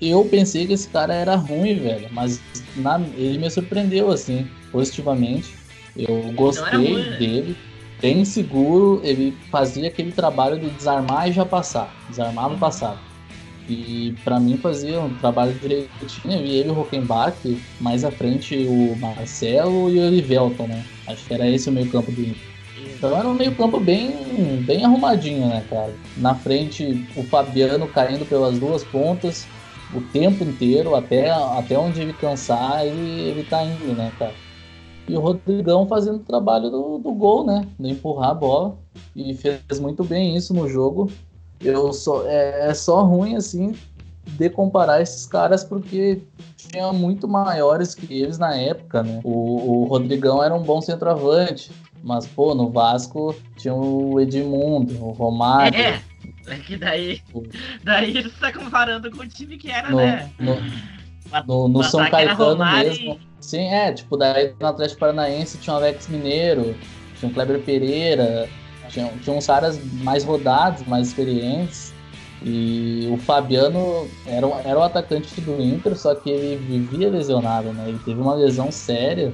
eu pensei que esse cara era ruim, velho. Mas na, ele me surpreendeu, assim, positivamente. Eu gostei ruim, né? dele. Bem seguro, ele fazia aquele trabalho de desarmar e já passar. Desarmava e passava. E para mim fazia um trabalho direitinho. E ele, o Rockenbach, mais à frente o Marcelo e o Olivelton, né? Acho que era esse o meio campo do Inter. Então era um meio campo bem, bem arrumadinho, né, cara? Na frente, o Fabiano caindo pelas duas pontas o tempo inteiro, até, até onde ele cansar, ele, ele tá indo, né, cara? E o Rodrigão fazendo o trabalho do, do gol, né? De empurrar a bola. E fez muito bem isso no jogo. Eu só, é, é só ruim, assim, de comparar esses caras porque tinha muito maiores que eles na época, né? O, o Rodrigão era um bom centroavante, mas, pô, no Vasco tinha o Edmundo, o Romário. É, é que daí, daí ele está comparando com o time que era, no, né? No, no, no São Caetano mesmo. E... Sim, é, tipo, daí no Atlético Paranaense tinha o Alex Mineiro, tinha o Kleber Pereira, tinha, tinha uns caras mais rodados, mais experientes. E o Fabiano era, era o atacante do Inter, só que ele vivia lesionado, né? Ele teve uma lesão séria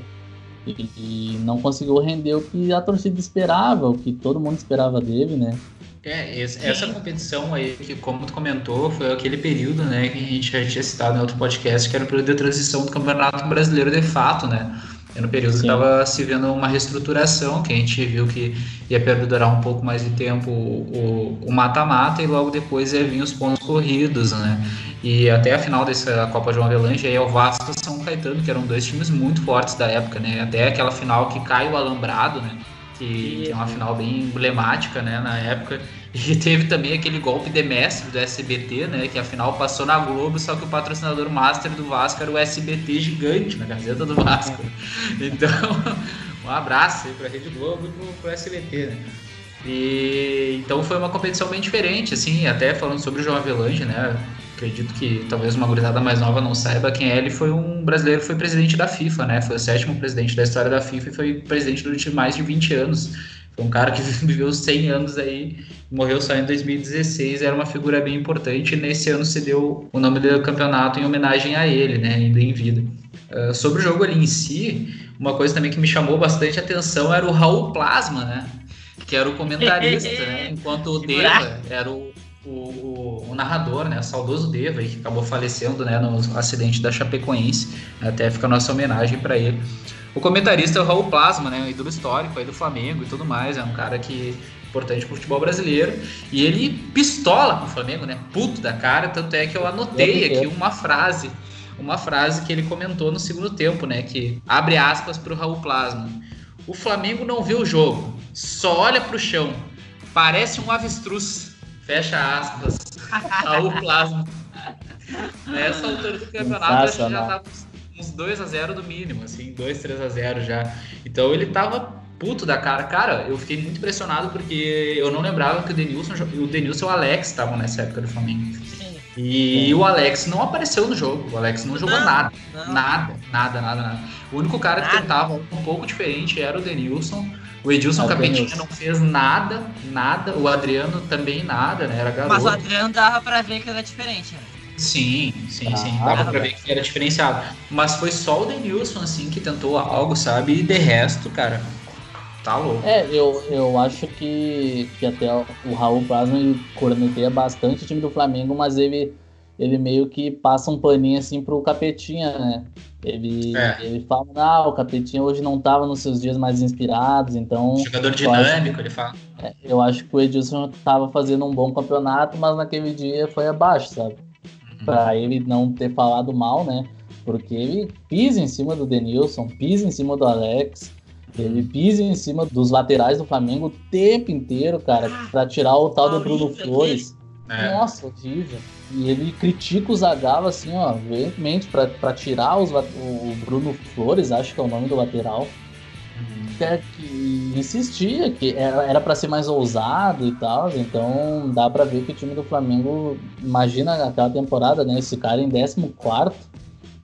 e não conseguiu render o que a torcida esperava, o que todo mundo esperava dele, né? É, essa competição aí, que como tu comentou, foi aquele período, né, que a gente já tinha citado em outro podcast, que era o período de transição do Campeonato Brasileiro de fato, né? Era um período Sim. que estava se vendo uma reestruturação, que a gente viu que ia perdurar um pouco mais de tempo o mata-mata e logo depois ia vir os pontos corridos, né? E até a final dessa Copa João Avelange aí é o Vasco e São Caetano, que eram dois times muito fortes da época, né? Até aquela final que cai o Alambrado, né? Que, que é uma final bem emblemática, né, na época. E [LAUGHS] teve também aquele golpe de mestre do SBT, né? Que afinal passou na Globo, só que o patrocinador master do Vasco era o SBT gigante na camiseta do Vasco. [LAUGHS] Então, [LAUGHS] um abraço aí pra Rede Globo e pro, pro SBT, né? E então foi uma competição bem diferente, assim, até falando sobre o João Avelange, né? Acredito que talvez uma gurizada mais nova não saiba quem é. Ele foi um brasileiro, foi presidente da FIFA, né? Foi o sétimo presidente da história da FIFA e foi presidente durante mais de 20 anos. Foi um cara que [LAUGHS] viveu 100 anos aí, morreu só em 2016, era uma figura bem importante. E nesse ano se deu o nome do campeonato em homenagem a ele, né? Ainda em vida. Uh, sobre o jogo ali em si, uma coisa também que me chamou bastante atenção era o Raul Plasma, né? Que era o comentarista, né? Enquanto o Deva era o, o, o, narrador, né? O saudoso Deva, que acabou falecendo né, no acidente da Chapecoense. Até fica a nossa homenagem para ele. O comentarista é o Raul Plasma, né? Um ídolo histórico aí do Flamengo e tudo mais. É um cara que importante pro futebol brasileiro. E ele pistola com o Flamengo, né? Puto da cara. Tanto é que eu anotei aqui uma frase. uma frase que ele comentou no segundo tempo, né? Que abre aspas para o Raul Plasma. O Flamengo não vê o jogo, só olha para o chão. Parece um avestruz. Fecha aspas. [LAUGHS] Raul Plasma. Nessa altura do campeonato, acho que já tava uns 2 a 0 do mínimo, assim, 2, 3 a 0 já. Então ele tava puto da cara. Cara, eu fiquei muito impressionado porque eu não lembrava que o Denilson, o Denilson e o Alex estavam nessa época do Flamengo. E o Alex não apareceu no jogo. O Alex não jogou não, nada. Não. Nada, nada, nada, nada. O único cara nada. que tentava um pouco diferente era o Denilson. O Edilson Capetinha não fez nada, nada. O Adriano também nada, né? Era garoto. Mas o Adriano dava pra ver que era diferente, né? Sim, sim, sim. Ah, dava pra ver que era diferenciado. Mas foi só o Denilson, assim, que tentou algo, sabe? E de resto, cara, tá louco. É, eu, eu acho que, que até o Raul Plasma ele corneteia bastante o time do Flamengo, mas ele, ele meio que passa um paninho assim pro Capetinha, né? Ele, é. ele fala, ah, o Capetinha hoje não tava nos seus dias mais inspirados, então. Jogador dinâmico, acho, ele fala. É, eu acho que o Edilson tava fazendo um bom campeonato, mas naquele dia foi abaixo, sabe? para ele não ter falado mal, né? Porque ele pisa em cima do Denilson, pisa em cima do Alex, ele pisa em cima dos laterais do Flamengo o tempo inteiro, cara, para tirar o tal do Bruno Flores. É. Nossa, horrível. E ele critica o Zagallo, assim, ó, veementemente, para tirar os, o Bruno Flores, acho que é o nome do lateral que insistia que era para ser mais ousado e tal, então dá para ver que o time do Flamengo, imagina aquela temporada, né? Esse cara em 14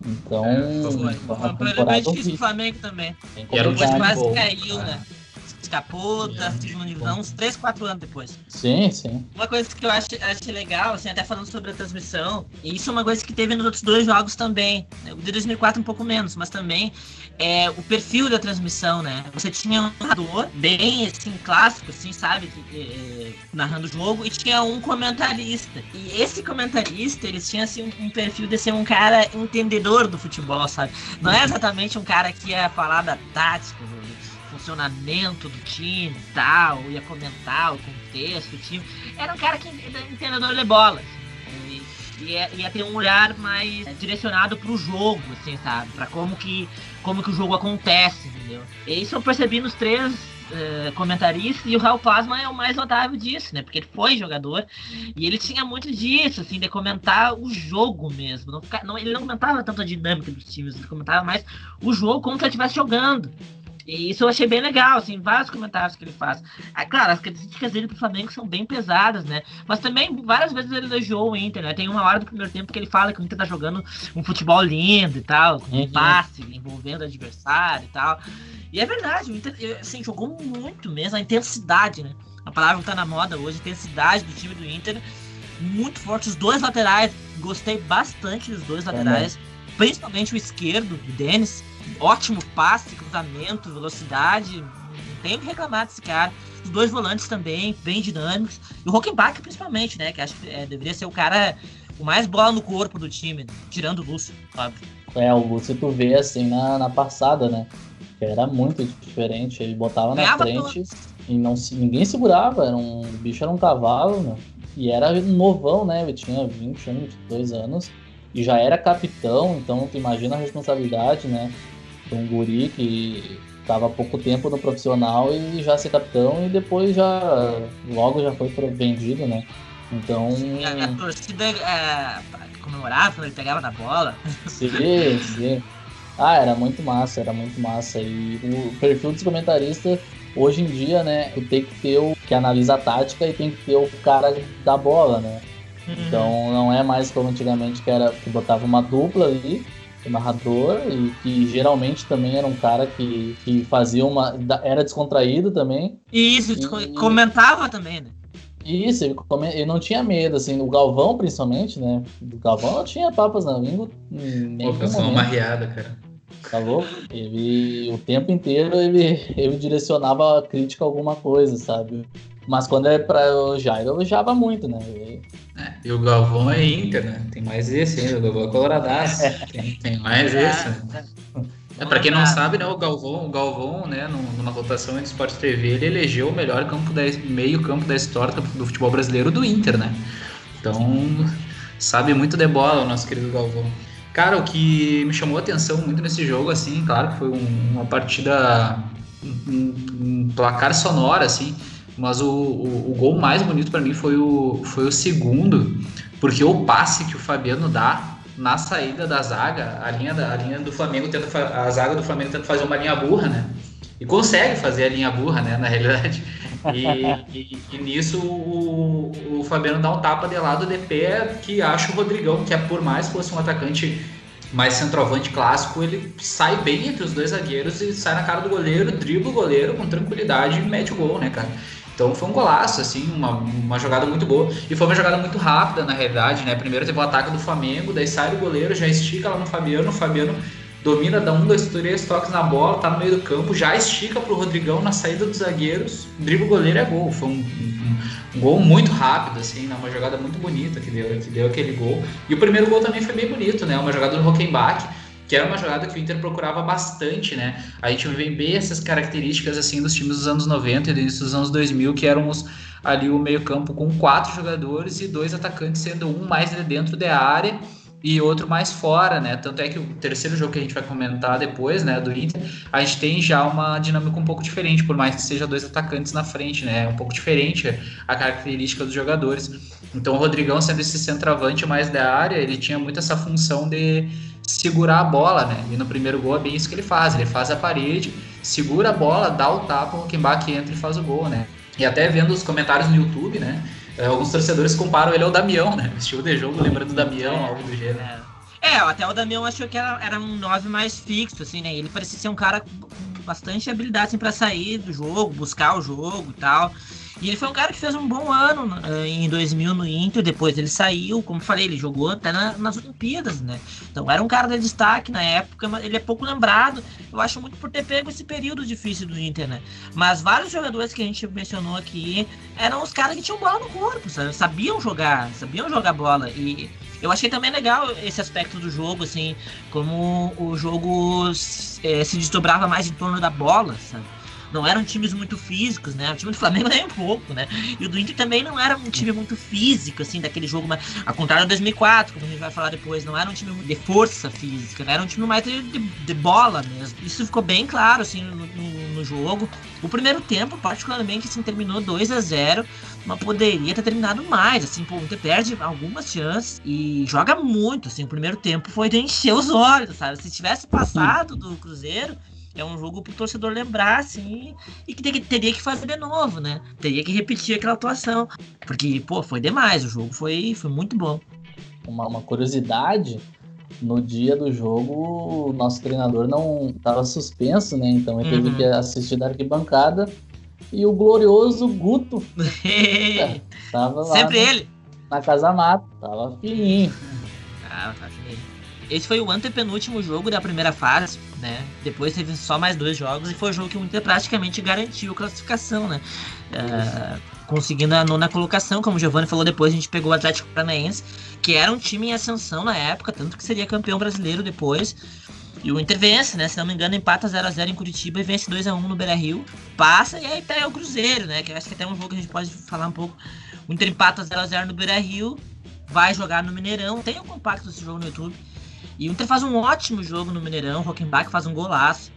então, é, foi uma temporada difícil do Flamengo também. Depois quase caiu, né? Segunda divisão uns 3, 4 anos depois. Sim, sim. Uma coisa que eu acho, acho legal, assim, até falando sobre a transmissão, e isso é uma coisa que teve nos outros dois jogos também. Né? O de 2004 um pouco menos, mas também é o perfil da transmissão, né? Você tinha um narrador bem, assim, clássico, assim, sabe? É, narrando o jogo, e tinha um comentarista. E esse comentarista, eles tinham, assim, um, um perfil de ser um cara entendedor do futebol, sabe? Não é exatamente um cara que ia falar da tática, funcionamento do time tal, ia comentar o contexto do time. Era um cara que entendedor de bola. Assim, ia, ia, ter um olhar mais direcionado para o jogo, assim, sabe? Para como que, como que o jogo acontece, entendeu? E isso eu percebi nos três uh, comentaristas e o Raul Plasma é o mais notável disso, né? Porque ele foi jogador e ele tinha muito disso, assim, de comentar o jogo mesmo. Não, não, ele não comentava tanto a dinâmica dos times, ele comentava mais o jogo como se ele estivesse jogando. E isso eu achei bem legal, assim, vários comentários que ele faz. É claro, as críticas dele pro Flamengo são bem pesadas, né? Mas também várias vezes ele elogiou o Inter, né? Tem uma hora do primeiro tempo que ele fala que o Inter tá jogando um futebol lindo e tal, com uhum. passe, envolvendo o adversário e tal. E é verdade, o Inter, assim, jogou muito mesmo, a intensidade, né? A palavra que tá na moda hoje, intensidade do time do Inter, muito forte. Os dois laterais, gostei bastante dos dois laterais, uhum. principalmente o esquerdo, o Denis ótimo passe, cruzamento, velocidade. Não tem o que reclamar desse cara. Os dois volantes também, bem dinâmicos. E o Rockenbach, principalmente, né? Que acho que é, deveria ser o cara com mais bola no corpo do time, tirando o Lúcio, óbvio. É, o Lúcio tu vê assim na, na passada, né? Que era muito diferente. Ele botava Ganhava na frente e não, ninguém segurava. Era um, o bicho era um cavalo, né? E era novão, né? Ele tinha 21, 22 anos. E já era capitão, então tu imagina a responsabilidade, né? Um guri que estava há pouco tempo no profissional e já ser capitão e depois já logo já foi vendido, né? Então. A, a torcida é, comemorava quando ele pegava na bola. Sim, sim. Ah, era muito massa, era muito massa. E o perfil dos comentaristas, hoje em dia, né, tem que ter o que analisa a tática e tem que ter o cara da bola, né? Uhum. Então não é mais como antigamente que era que botava uma dupla ali narrador e que geralmente também era um cara que, que fazia uma. era descontraído também. Isso, e, comentava também, né? Isso, ele, ele, não tinha medo, assim, o Galvão principalmente, né? O Galvão não tinha papas na língua. Nem Pô, uma marreada, cara. Tá louco? Ele, o tempo inteiro, ele, ele direcionava a crítica a alguma coisa, sabe? Mas quando é pra elogiar, ele elogiava muito, né? Ele... É, e o Galvão é Inter, né? Tem mais esse ainda, o Galvão é coloradaço. Tem, tem mais é, esse. Né? É, pra quem não sabe, né, o Galvão, o Galvão, né, numa votação de Sport TV, ele elegeu o melhor campo da, meio campo da história do futebol brasileiro do Inter, né? Então, sabe muito de bola o nosso querido Galvão. Cara, o que me chamou a atenção muito nesse jogo, assim, claro que foi um, uma partida, um, um, placar sonoro, assim, mas o, o, o gol mais bonito para mim foi o, foi o segundo, porque o passe que o Fabiano dá na saída da zaga, a linha, da, a linha do Flamengo tenta a zaga do Flamengo tenta fazer uma linha burra, né? E consegue fazer a linha burra, né? Na realidade. E, e, e, nisso o, o Fabiano dá um tapa de lado de pé que acha o Rodrigão, que é por mais fosse um atacante mais centroavante clássico, ele sai bem entre os dois zagueiros e sai na cara do goleiro, dribla o goleiro com tranquilidade e mete o gol, né, cara? Então foi um golaço, assim, uma, uma jogada muito boa. E foi uma jogada muito rápida, na realidade, né? Primeiro teve o ataque do Flamengo, daí sai o goleiro, já estica lá no Fabiano, o Fabiano domina, dá um, dois, três toques na bola, tá no meio do campo, já estica pro Rodrigão na saída dos zagueiros, dribla o goleiro é gol. Foi um, um, um, gol muito rápido, assim, né? Uma jogada muito bonita que deu, que deu aquele gol. E o primeiro gol também foi bem bonito, né? Uma jogada do Hockenbach que era uma jogada que o Inter procurava bastante, né? A gente vê bem essas características assim dos times dos anos 90 e do início dos anos 2000, que eram os, ali o meio-campo com quatro jogadores e dois atacantes, sendo um mais dentro da área e outro mais fora, né? Tanto é que o terceiro jogo que a gente vai comentar depois, né, do Inter, a gente tem já uma dinâmica um pouco diferente, por mais que seja dois atacantes na frente, né? É um pouco diferente a característica dos jogadores. Então o Rodrigão sendo esse centroavante mais da área, ele tinha muito essa função de segurar a bola, né? E no primeiro gol é bem isso que ele faz. Ele faz a parede, segura a bola, dá o tapa, o Kimbak entra e faz o gol, né? E até vendo os comentários no YouTube, né? É, alguns torcedores comparam ele ao Damião, né? [LAUGHS] Estilo de jogo lembra do Damião, algo do gênero. É, até o Damião achou que era, era um 9 mais fixo, assim, né? Ele parecia ser um cara com bastante habilidade assim, para sair do jogo, buscar o jogo e tal. E ele foi um cara que fez um bom ano uh, em 2000 no Inter, depois ele saiu, como falei, ele jogou até na, nas Olimpíadas, né? Então era um cara de destaque na época, mas ele é pouco lembrado, eu acho muito por ter pego esse período difícil do Inter, né? Mas vários jogadores que a gente mencionou aqui eram os caras que tinham bola no corpo, sabe? sabiam jogar, sabiam jogar bola e eu achei também legal esse aspecto do jogo, assim, como o jogo é, se desdobrava mais em torno da bola, sabe? Não eram times muito físicos, né? O time do Flamengo nem [LAUGHS] um pouco, né? E o do Inter também não era um time muito físico, assim, daquele jogo, mas, ao contrário do 2004, como a gente vai falar depois, não era um time de força física, né? Era um time mais de, de, de bola mesmo. Isso ficou bem claro, assim, no, no, no, jogo. O primeiro tempo, particularmente, assim, terminou 2 a 0 mas poderia ter terminado mais, assim, pô, o Inter perde algumas chances e joga muito, assim, o primeiro tempo foi de encher os olhos, sabe? Se tivesse passado do Cruzeiro, é um jogo pro torcedor lembrar, assim, e que teria que fazer de novo, né? Teria que repetir aquela atuação. Porque, pô, foi demais, o jogo foi, foi muito bom. Uma, uma curiosidade, no dia do jogo, o nosso treinador não estava suspenso, né? Então ele uhum. teve que assistir da arquibancada. E o glorioso Guto [LAUGHS] tava lá. Sempre na, ele. Na Casa Mata, tava fininho. Ah, tá. Esse foi o antepenúltimo jogo da primeira fase, né? Depois teve só mais dois jogos e foi o jogo que o Inter praticamente garantiu a classificação, né? Uh, conseguindo a nona colocação, como o Giovanni falou depois, a gente pegou o Atlético Paranaense, que era um time em ascensão na época, tanto que seria campeão brasileiro depois. E o Inter vence, né? Se não me engano, empata 0x0 em Curitiba e vence 2x1 no Beira Rio. Passa e aí tá o Cruzeiro, né? Que eu acho que até é um jogo que a gente pode falar um pouco. O Inter empata 0x0 no Beira Rio, vai jogar no Mineirão. Tem um compacto desse jogo no YouTube. E o Inter faz um ótimo jogo no Mineirão, o Rockenbach faz um golaço.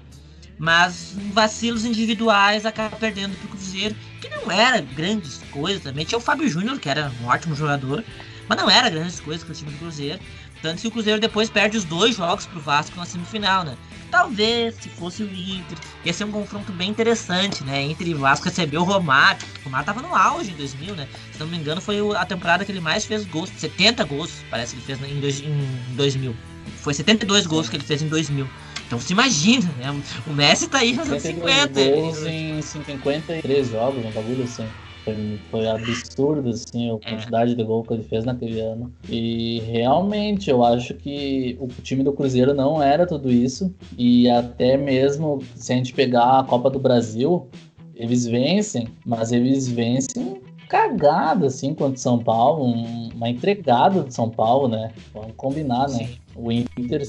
Mas vacilos individuais acaba perdendo pro Cruzeiro, que não era grandes coisas também. Tinha o Fábio Júnior, que era um ótimo jogador, mas não era grandes coisas para o time do Cruzeiro. Tanto que o Cruzeiro depois perde os dois jogos pro Vasco na semifinal, né? Talvez, se fosse o Inter, ia ser um confronto bem interessante, né? Inter e Vasco recebeu o Romário. O Romário tava no auge em 2000, né? Se não me engano, foi a temporada que ele mais fez gols. 70 gols, parece que ele fez dois, em 2000. Foi 72 gols que ele fez em 2000. Então se imagina, né? O Messi tá aí fazendo 50. gols em 53 jogos, um bagulho assim. Foi, foi absurdo, assim, a é. quantidade é. de gol que ele fez naquele ano. E realmente, eu acho que o time do Cruzeiro não era tudo isso. E até mesmo se a gente pegar a Copa do Brasil, eles vencem, mas eles vencem cagada, assim, contra São Paulo, um, uma entregada de São Paulo, né? Vamos combinar, né? Sim. O Inter,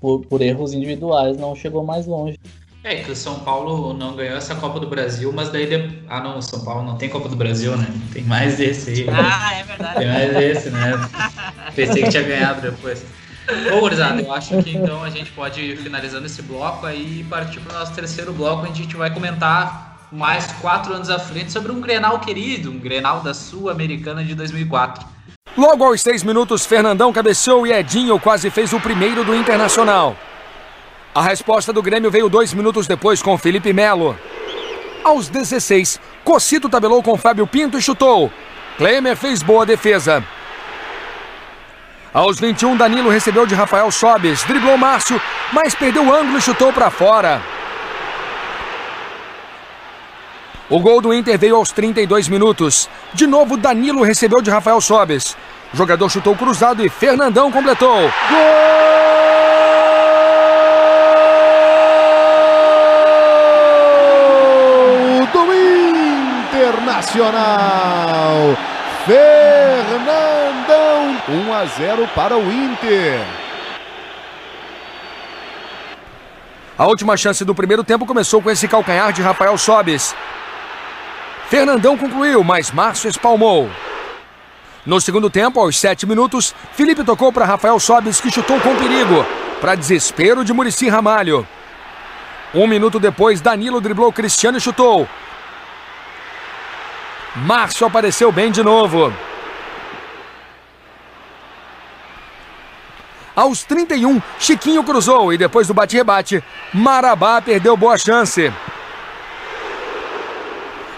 por, por, erros individuais, não chegou mais longe. É, que o São Paulo não ganhou essa Copa do Brasil, mas daí. De... Ah, não, o São Paulo não tem Copa do Brasil, né? Tem mais desse aí. Ah, é verdade. Tem mais desse, né? Pensei que tinha ganhado depois. Bom, gurizada, eu acho que então a gente pode ir finalizando esse bloco aí e partir para o nosso terceiro bloco, onde a gente vai comentar mais quatro anos à frente sobre um Grenal querido, um Grenal da Sul-Americana de 2004. Logo aos seis minutos, Fernandão cabeceou e Edinho quase fez o primeiro do Internacional. A resposta do Grêmio veio dois minutos depois com Felipe Melo. Aos 16, Cocito tabelou com Fábio Pinto e chutou. Klemer fez boa defesa. Aos 21, Danilo recebeu de Rafael Sobes, driblou Márcio, mas perdeu o ângulo e chutou para fora. O gol do Inter veio aos 32 minutos. De novo, Danilo recebeu de Rafael Sobes. O jogador chutou cruzado e Fernandão completou. Gol do Internacional. Fernandão. 1 a 0 para o Inter. A última chance do primeiro tempo começou com esse calcanhar de Rafael Sobes. Fernandão concluiu, mas Márcio espalmou. No segundo tempo, aos sete minutos, Felipe tocou para Rafael Sobes, que chutou com perigo, para desespero de Murici Ramalho. Um minuto depois, Danilo driblou Cristiano e chutou. Márcio apareceu bem de novo. Aos 31, Chiquinho cruzou e depois do bate-rebate, Marabá perdeu boa chance.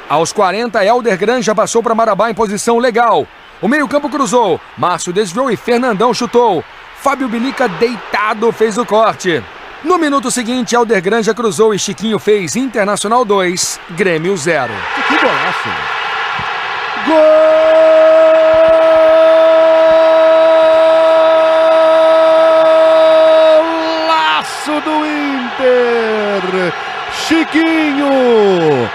Aos 40, Helder Granja passou para Marabá em posição legal. O meio-campo cruzou, Márcio desviou e Fernandão chutou. Fábio Bilica deitado fez o corte. No minuto seguinte, Helder Granja cruzou e Chiquinho fez Internacional 2, Grêmio 0. Que golaço! Golaço do Inter! Chiquinho!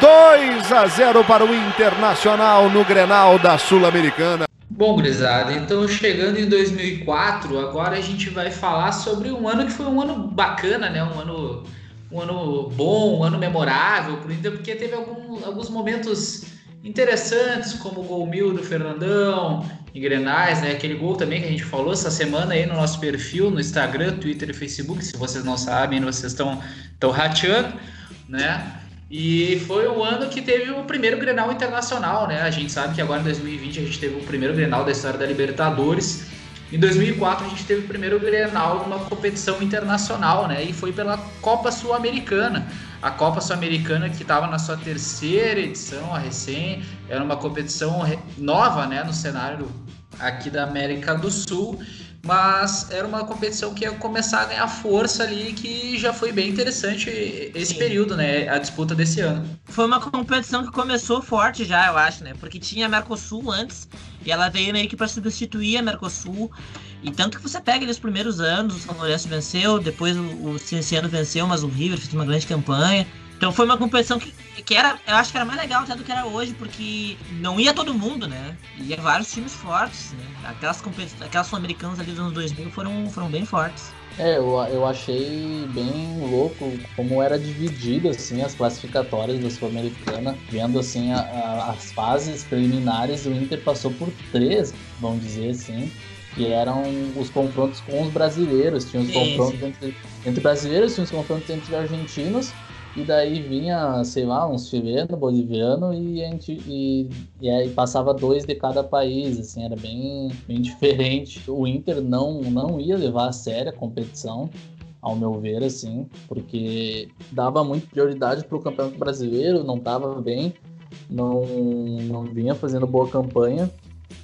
2 a 0 para o Internacional no Grenal da Sul-Americana. Bom, gurizada, então chegando em 2004, agora a gente vai falar sobre um ano que foi um ano bacana, né? Um ano, um ano bom, um ano memorável pro Inter, porque teve algum, alguns momentos interessantes, como o gol mil do Fernandão, em Grenais, né? Aquele gol também que a gente falou essa semana aí no nosso perfil, no Instagram, Twitter e Facebook. Se vocês não sabem, vocês estão rateando, né? E foi o ano que teve o primeiro Grenal internacional, né? A gente sabe que agora em 2020 a gente teve o primeiro Grenal da história da Libertadores. Em 2004 a gente teve o primeiro Grenal numa competição internacional, né? E foi pela Copa Sul-Americana. A Copa Sul-Americana que estava na sua terceira edição, a recém, era uma competição nova, né, no cenário aqui da América do Sul mas era uma competição que ia começar a ganhar força ali, que já foi bem interessante esse Sim. período, né? A disputa desse ano. Foi uma competição que começou forte já, eu acho, né? Porque tinha a Mercosul antes, e ela veio meio que para substituir a Mercosul. E tanto que você pega os primeiros anos, o São Lourenço venceu, depois o, o Cienciano venceu, mas o River fez uma grande campanha. Então foi uma competição que, que era, eu acho que era mais legal até do que era hoje, porque não ia todo mundo, né? Ia vários times fortes, né? Aquelas, aquelas sul-americanas ali dos anos 2000 foram, foram bem fortes. É, eu, eu achei bem louco como era dividido assim as classificatórias da Sul-Americana, vendo assim a, a, as fases preliminares, o Inter passou por três, vamos dizer assim, que eram os confrontos com os brasileiros, tinha os confrontos. Entre, entre brasileiros, tinha os confrontos entre argentinos e daí vinha, sei lá, uns chileno, boliviano e a gente e, e aí passava dois de cada país, assim, era bem, bem diferente. O Inter não não ia levar a sério a competição, ao meu ver, assim, porque dava muito prioridade para o Campeonato Brasileiro, não estava bem, não, não vinha fazendo boa campanha,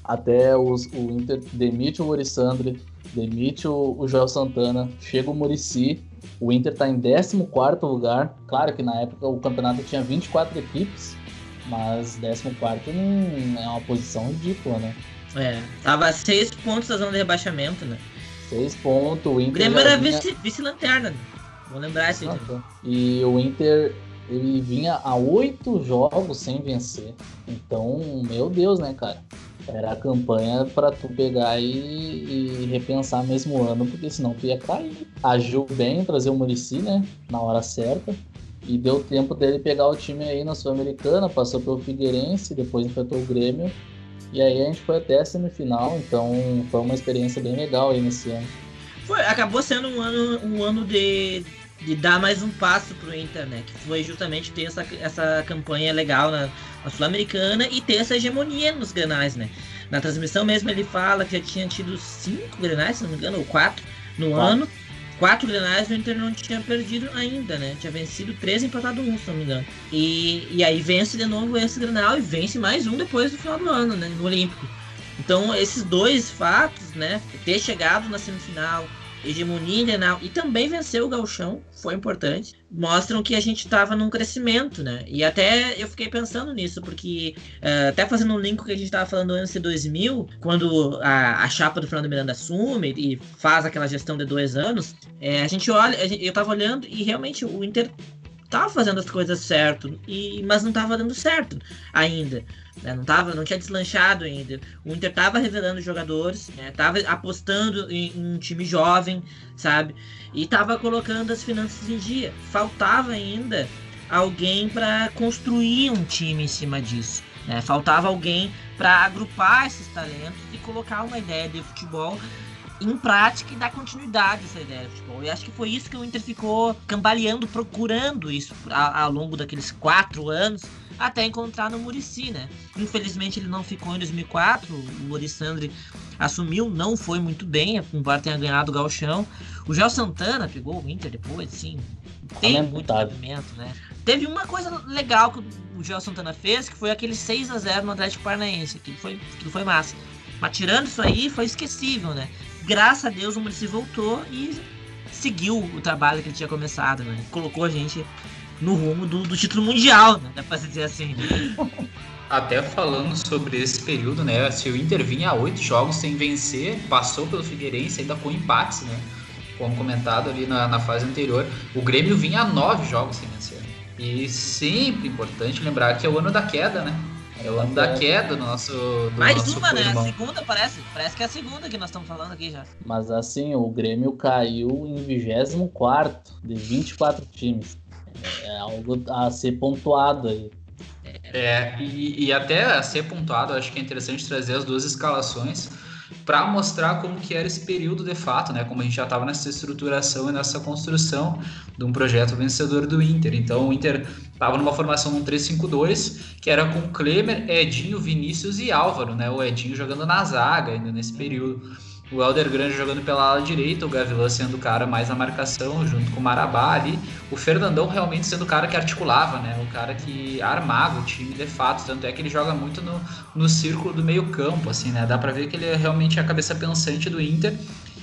até os, o Inter demite o Morissandre, demite o, o Joel Santana, chega o Murici o Inter está em 14 lugar. Claro que na época o campeonato tinha 24 equipes, mas 14 não é uma posição ridícula, né? É, tava a 6 pontos da zona de rebaixamento, né? 6 pontos, o Inter. O Grêmio era vinha... vice-lanterna, né? Vou lembrar esse E o Inter ele vinha a 8 jogos sem vencer. Então, meu Deus, né, cara? Era a campanha para tu pegar e, e, repensar mesmo ano, porque senão tu ia cair. Agiu bem trazer o Murici, né? Na hora certa. E deu tempo dele pegar o time aí na Sul-Americana, passou pelo Figueirense, depois enfrentou o Grêmio. E aí a gente foi até a semifinal, então foi uma experiência bem legal aí nesse ano. Foi, acabou sendo um ano, um ano de, de dar mais um passo pro Inter, né? Que foi justamente ter essa, essa campanha legal na, na Sul-Americana e ter essa hegemonia nos granais, né? Na transmissão mesmo ele fala que já tinha tido cinco granais, se não me engano, ou quatro no quatro. ano. Quatro granais o Inter não tinha perdido ainda, né? Tinha vencido três, empatado um, se não me engano. E, e aí vence de novo esse granal e vence mais um depois do final do ano, né? No Olímpico. Então esses dois fatos, né? Ter chegado na semifinal, hegemonia internacional e também venceu o Galchão, foi importante, mostram que a gente estava num crescimento, né? E até eu fiquei pensando nisso, porque uh, até fazendo um link com o que a gente estava falando antes de 2000, quando a, a chapa do Fernando Miranda assume e faz aquela gestão de dois anos, é, a gente olha, a gente, eu estava olhando e realmente o Inter tava fazendo as coisas certo, e, mas não tava dando certo ainda. Né? Não, tava, não tinha deslanchado ainda. O Inter tava revelando jogadores, né? tava apostando em, em, um time jovem, sabe? E tava colocando as finanças em dia. Faltava ainda alguém para construir um time em cima disso. Né? Faltava alguém para agrupar esses talentos e colocar uma ideia de futebol em prática e dar continuidade a essa ideia de futebol. E acho que foi isso que o Inter ficou cambaleando, procurando isso ao longo daqueles quatro anos, até encontrar no Murici, né? Infelizmente ele não ficou em 2004, o Murissandri assumiu, não foi muito bem, embora tenha ganhado o Galchão. O Gel Santana pegou o Inter depois, assim, tem muito movimento, né? Teve uma coisa legal que o Gel Santana fez, que foi aquele 6 a 0 no Atlético Paranaense, que foi, que foi massa. Mas tirando isso aí, foi esquecível, né? graças a Deus o Muricy voltou e seguiu o trabalho que ele tinha começado, né? Colocou a gente no rumo do, do título mundial, né? Dá pra dizer assim. Até falando sobre esse período, né? Se o Inter vinha a oito jogos sem vencer, passou pelo Figueirense ainda com empates, né? Como comentado ali na, na fase anterior, o Grêmio vinha a nove jogos sem vencer. E sempre importante lembrar que é o ano da queda, né? É o ano da queda do nosso. Do Mais nosso uma, né? A segunda parece. Parece que é a segunda que nós estamos falando aqui já. Mas assim, o Grêmio caiu em 24 de 24 times. É algo a ser pontuado aí. É, e, e até a ser pontuado, acho que é interessante trazer as duas escalações para mostrar como que era esse período de fato, né? Como a gente já estava nessa estruturação e nessa construção de um projeto vencedor do Inter. Então o Inter estava numa formação um 3-5-2, que era com Klemer, Edinho, Vinícius e Álvaro, né? O Edinho jogando na zaga ainda nesse período o Helder Grande jogando pela ala direita, o Gavilan sendo o cara mais na marcação, junto com o Marabá ali, o Fernandão realmente sendo o cara que articulava, né? O cara que armava o time de fato, tanto é que ele joga muito no, no círculo do meio campo, assim, né? Dá pra ver que ele é realmente a cabeça pensante do Inter.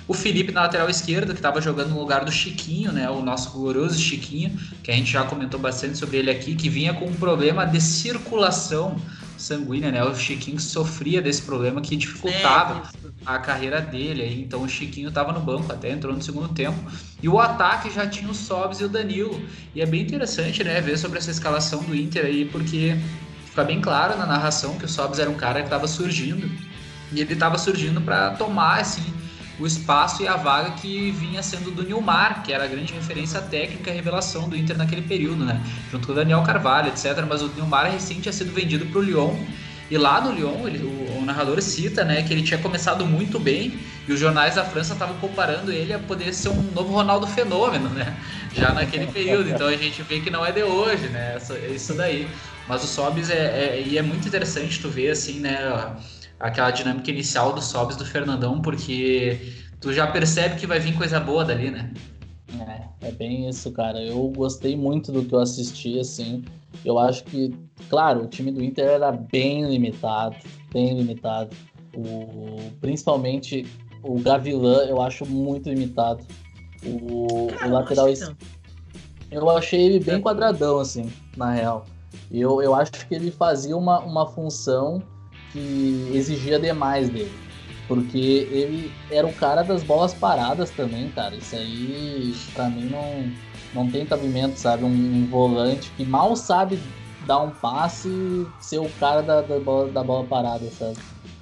O Felipe na lateral esquerda, que estava jogando no lugar do Chiquinho, né? O nosso glorioso Chiquinho, que a gente já comentou bastante sobre ele aqui, que vinha com um problema de circulação sanguínea, né? O Chiquinho sofria desse problema que dificultava é, a carreira dele. Aí, então o Chiquinho estava no banco, até entrou no segundo tempo. E o ataque já tinha o Sobs e o Danilo. E é bem interessante, né, ver sobre essa escalação do Inter aí, porque fica bem claro na narração que o Sobs era um cara que estava surgindo. E ele estava surgindo para tomar, assim, o espaço e a vaga que vinha sendo do Nilmar, que era a grande referência técnica e revelação do Inter naquele período, né? Junto com o Daniel Carvalho, etc. Mas o Nilmar recém tinha sido vendido para o Lyon. E lá no Lyon, ele, o, o, narrador cita né, que ele tinha começado muito bem e os jornais da França estavam comparando ele a poder ser um novo Ronaldo Fenômeno, né? [LAUGHS] Já naquele período. Então a gente vê que não é de hoje, né? Isso daí. Mas o Sobis é, é, e é muito interessante tu ver assim, né? Aquela dinâmica inicial dos sobs do Fernandão, porque tu já percebe que vai vir coisa boa dali, né? É, é bem isso, cara. Eu gostei muito do que eu assisti, assim. Eu acho que, claro, o time do Inter era bem limitado, bem limitado. O, principalmente o Gavilan, eu acho muito limitado. O, o lateral esquerdo. Eu achei ele bem quadradão, assim, na real. Eu, eu acho que ele fazia uma, uma função que exigia demais dele. Porque ele era o cara das bolas paradas também, cara. Isso aí, pra mim, não, não tem cabimento, sabe? Um, um volante que mal sabe dar um passe ser o cara da, da, bola, da bola parada, sabe?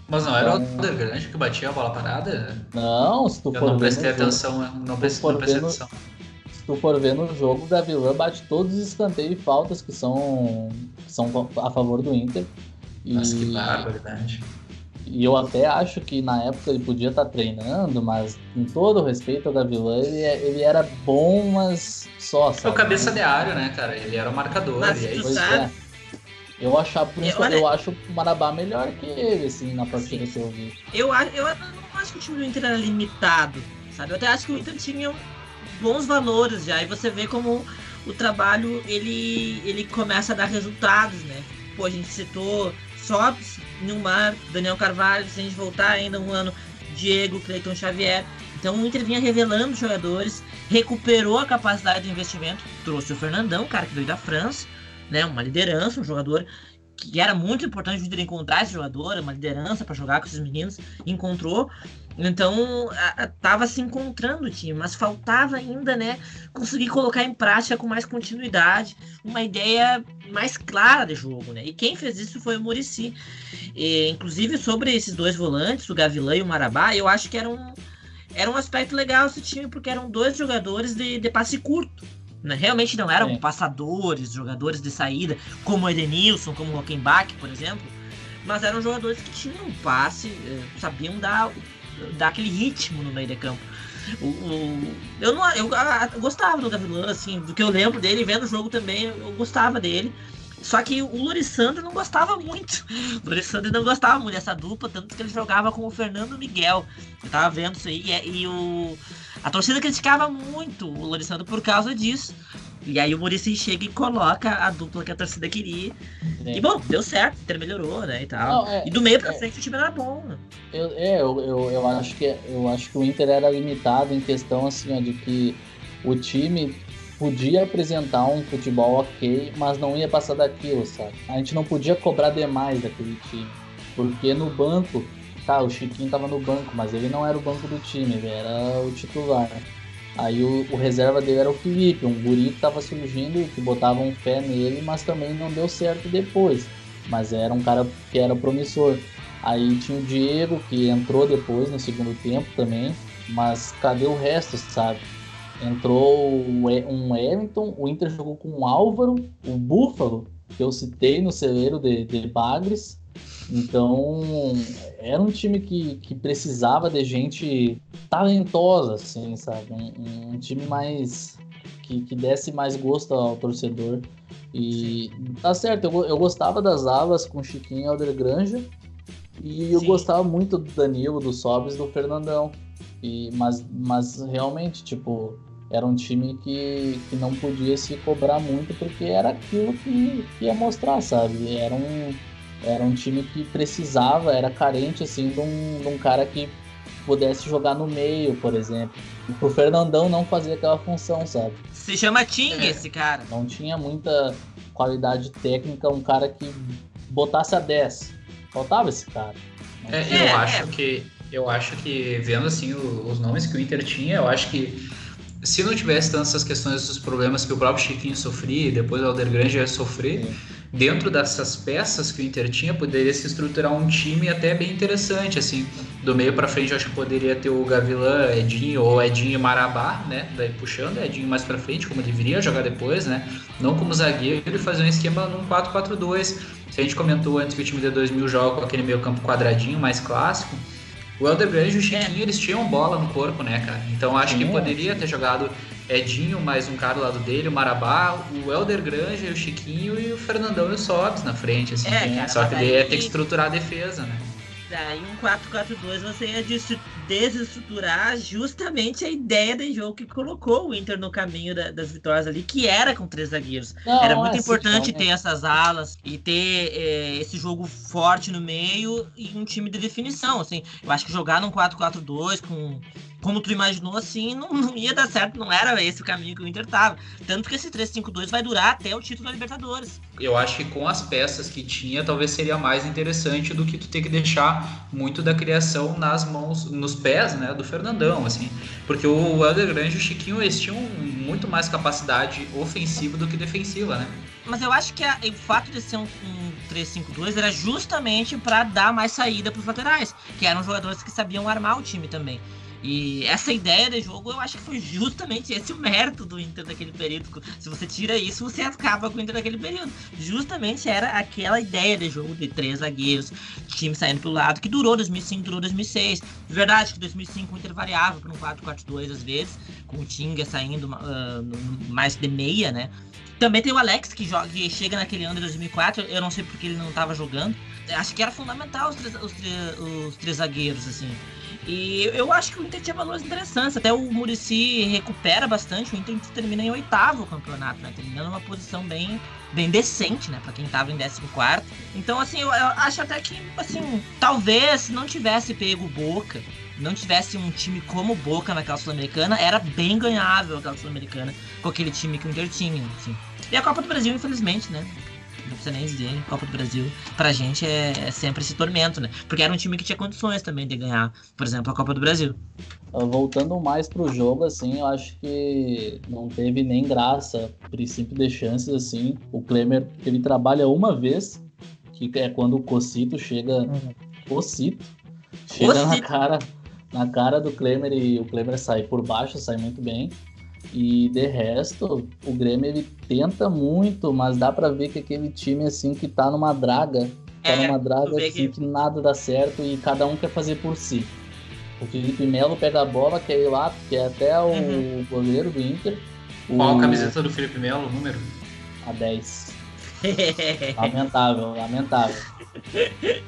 Mas não era então, o Alder Grande que batia a bola parada? Não, se tu eu for não prestei atenção, jogo, não prestei, não prestei atenção. Se tu for ver no jogo, o Gavilan bate todos os escanteios e faltas que são, que são a favor do Inter. Nossa, que barbaridade. E eu até acho que na época ele podia estar tá treinando, mas com todo o respeito ao Gavilã, ele, é, ele era bom, mas só. Sabe? É o cabeça de área, né, cara? Ele era o marcador. Mas e aí, pois é. Eu, achava, eu, olha... eu acho o Marabá melhor que ele, assim, na partida Sim. que eu vi. Eu, eu não acho que o time do Inter era limitado, sabe? Eu até acho que o Inter tinha bons valores já. E você vê como o trabalho ele, ele começa a dar resultados, né? Pô, a gente citou Sobs, Nilmar, Daniel Carvalho, se a gente voltar ainda um ano, Diego, Cleiton Xavier. Então o Inter vinha revelando jogadores, recuperou a capacidade de investimento, trouxe o Fernandão, cara que veio da França, né? Uma liderança, um jogador que era muito importante o Inter encontrar esse jogador, uma liderança para jogar com esses meninos, encontrou. Então, estava se encontrando o time, mas faltava ainda, né, conseguir colocar em prática com mais continuidade, uma ideia mais clara de jogo, né? E quem fez isso foi o Murici. inclusive sobre esses dois volantes, o Gavilã e o Marabá, eu acho que era um, era um aspecto legal esse time, porque eram dois jogadores de, de passe curto. Né? Realmente não eram passadores, jogadores de saída, como o Edenilson, como o Rockenbach, por exemplo, mas eram jogadores que tinham passe, eh, sabiam dar dar aquele ritmo no meio de campo. O, o, eu não eu, eu, gostava do Gavilã, assim, do que eu lembro dele, vendo o jogo também, eu gostava dele. Só que o Lorissandro não gostava muito. [LAUGHS] O Lorissandro não gostava muito dessa dupla, tanto que ele jogava com o Fernando Miguel. Eu tava vendo isso aí. E, e o, a torcida criticava muito o Lorissandro por causa disso. E aí o Murici chega e coloca a dupla que a torcida queria. É. E bom, deu certo, o Inter melhorou, né? E tal. Não, é, e do meio pra é, frente o time era bom. Né? Eu, é, eu, eu, eu, acho que, eu acho que o Inter era limitado em questão assim, ó, de que o time podia apresentar um futebol ok, mas não ia passar daquilo, sabe? A gente não podia cobrar demais daquele time. Porque no banco, tá, o Chiquinho tava no banco, mas ele não era o banco do time, ele era o titular. Aí o, o, reserva dele era o Felipe, um guri que tava surgindo, que botavam fé nele, mas também não deu certo depois. Mas era um cara que era promissor. Aí tinha o Diego, que entrou depois no segundo tempo também, mas cadê o resto, sabe? Entrou um Wellington, o Inter jogou com o Álvaro, o Búfalo, que eu citei no celeiro de, de Bagres, então, era um time que, que precisava de gente talentosa, assim, sabe? Um, um time mais. Que, que desse mais gosto ao torcedor. E tá certo, eu, eu gostava das alas com Chiquinho e Alder Granja. E eu Sim. gostava muito do Danilo, do Sobres do Fernandão. E, mas, mas realmente, tipo, era um time que, que não podia se cobrar muito porque era aquilo que, que ia mostrar, sabe? Era um era um time que precisava, era carente assim de um, de um cara que pudesse jogar no meio, por exemplo. O Fernandão não fazia aquela função, sabe? Se chama Ting é. esse cara. Não tinha muita qualidade técnica, um cara que botasse a 10. Faltava esse cara. É, eu é, acho é. que eu acho que vendo assim os nomes que o Inter tinha, eu acho que se não tivesse tantas essas questões dos problemas que o próprio Chiquinho sofria e depois o Alder Grande ia sofrer, Sim dentro dessas peças que o Inter tinha, poderia se estruturar um time até bem interessante, assim, do meio para frente eu acho que poderia ter o Gavilã, Edinho ou Edinho Marabá, né, daí puxando Edinho mais para frente, como deveria jogar depois, né, não como zagueiro e fazer um esquema num 4-4-2, se a gente comentou antes que o time de 2000 joga com aquele meio campo quadradinho, mais clássico, o Elder Grande e o Chiquinho, eles tinham bola no corpo, né, cara, então acho que poderia ter jogado Edinho, mais um cara do lado dele, o Marabá, o Helder Granja, o Chiquinho e o Fernandão e o Sobs na frente, assim. É, cara, Só que daí ia ter que estruturar a defesa, né? Daí um 4-4-2 você ia desestruturar justamente a ideia de jogo que colocou o Inter no caminho da, das vitórias ali, que era com três zagueiros. Não, era muito é importante ter essas alas e ter é, esse jogo forte no meio e um time de definição. Assim, eu acho que jogar num 4-4-2 com como tu imaginou, assim, não, não, ia dar certo, não era esse o caminho que o Inter tava. Tanto que esse 3-5-2 vai durar até o título da Libertadores. Eu acho que com as peças que tinha, talvez seria mais interessante do que tu ter que deixar muito da criação nas mãos, nos pés, né, do Fernandão, assim. Porque o Helder Grande e o Chiquinho, eles tinham muito mais capacidade ofensiva do que defensiva, né? Mas eu acho que a, o fato de ser um, um 3-5-2 era justamente para dar mais saída para os laterais, que eram jogadores que sabiam armar o time também. E essa ideia de jogo, eu acho que foi justamente esse o mérito do Inter daquele período. Se você tira isso, você acaba com o Inter daquele período. Justamente era aquela ideia de jogo de três zagueiros, time saindo pelo lado, que durou 2005, durou 2006. Verdade que 2005 o Inter variava para um 4-4-2 às vezes, com o Tinga saindo uh, mais de meia, né? Também tem o Alex que joga, que chega naquele ano de 2004. Eu não sei porque ele não estava jogando. Acho que era fundamental os três, os, três, os três zagueiros, assim. E eu acho que o Inter tinha valores interessantes. Até o Murici recupera bastante. O Inter termina em oitavo campeonato, né? Terminando numa posição bem, bem decente, né? Pra quem tava em 14. Então, assim, eu, eu, acho até que, assim, talvez não tivesse pego Boca, não tivesse um time como Boca naquela Sul-Americana, era bem ganhável aquela Sul-Americana com aquele time que o Inter tinha, assim. E a Copa do Brasil, infelizmente, né? Não precisa nem dizer, Copa do Brasil, pra gente é, é, sempre esse tormento, né? Porque era um time que tinha condições também de ganhar, por exemplo, a Copa do Brasil. Ah, voltando mais pro jogo, assim, eu acho que não teve nem graça, princípio de chances, assim. O Klemer, ele trabalha uma vez, que é quando o Cocito chega. Uhum. Cocito. Chega Cocito. na cara, na cara do Klemer e o Klemer sai por baixo, sai muito bem. E de resto, o Grêmio ele tenta muito, mas dá para ver que aquele time assim que tá numa draga, tá é, numa draga assim, que... que nada dá certo e cada um quer fazer por si. O Felipe Melo pega a bola, quer ir lá, que é até o uhum. goleiro do Inter. Qual o... a camiseta do Felipe Melo, o número? A 10. [LAUGHS] lamentável, lamentável.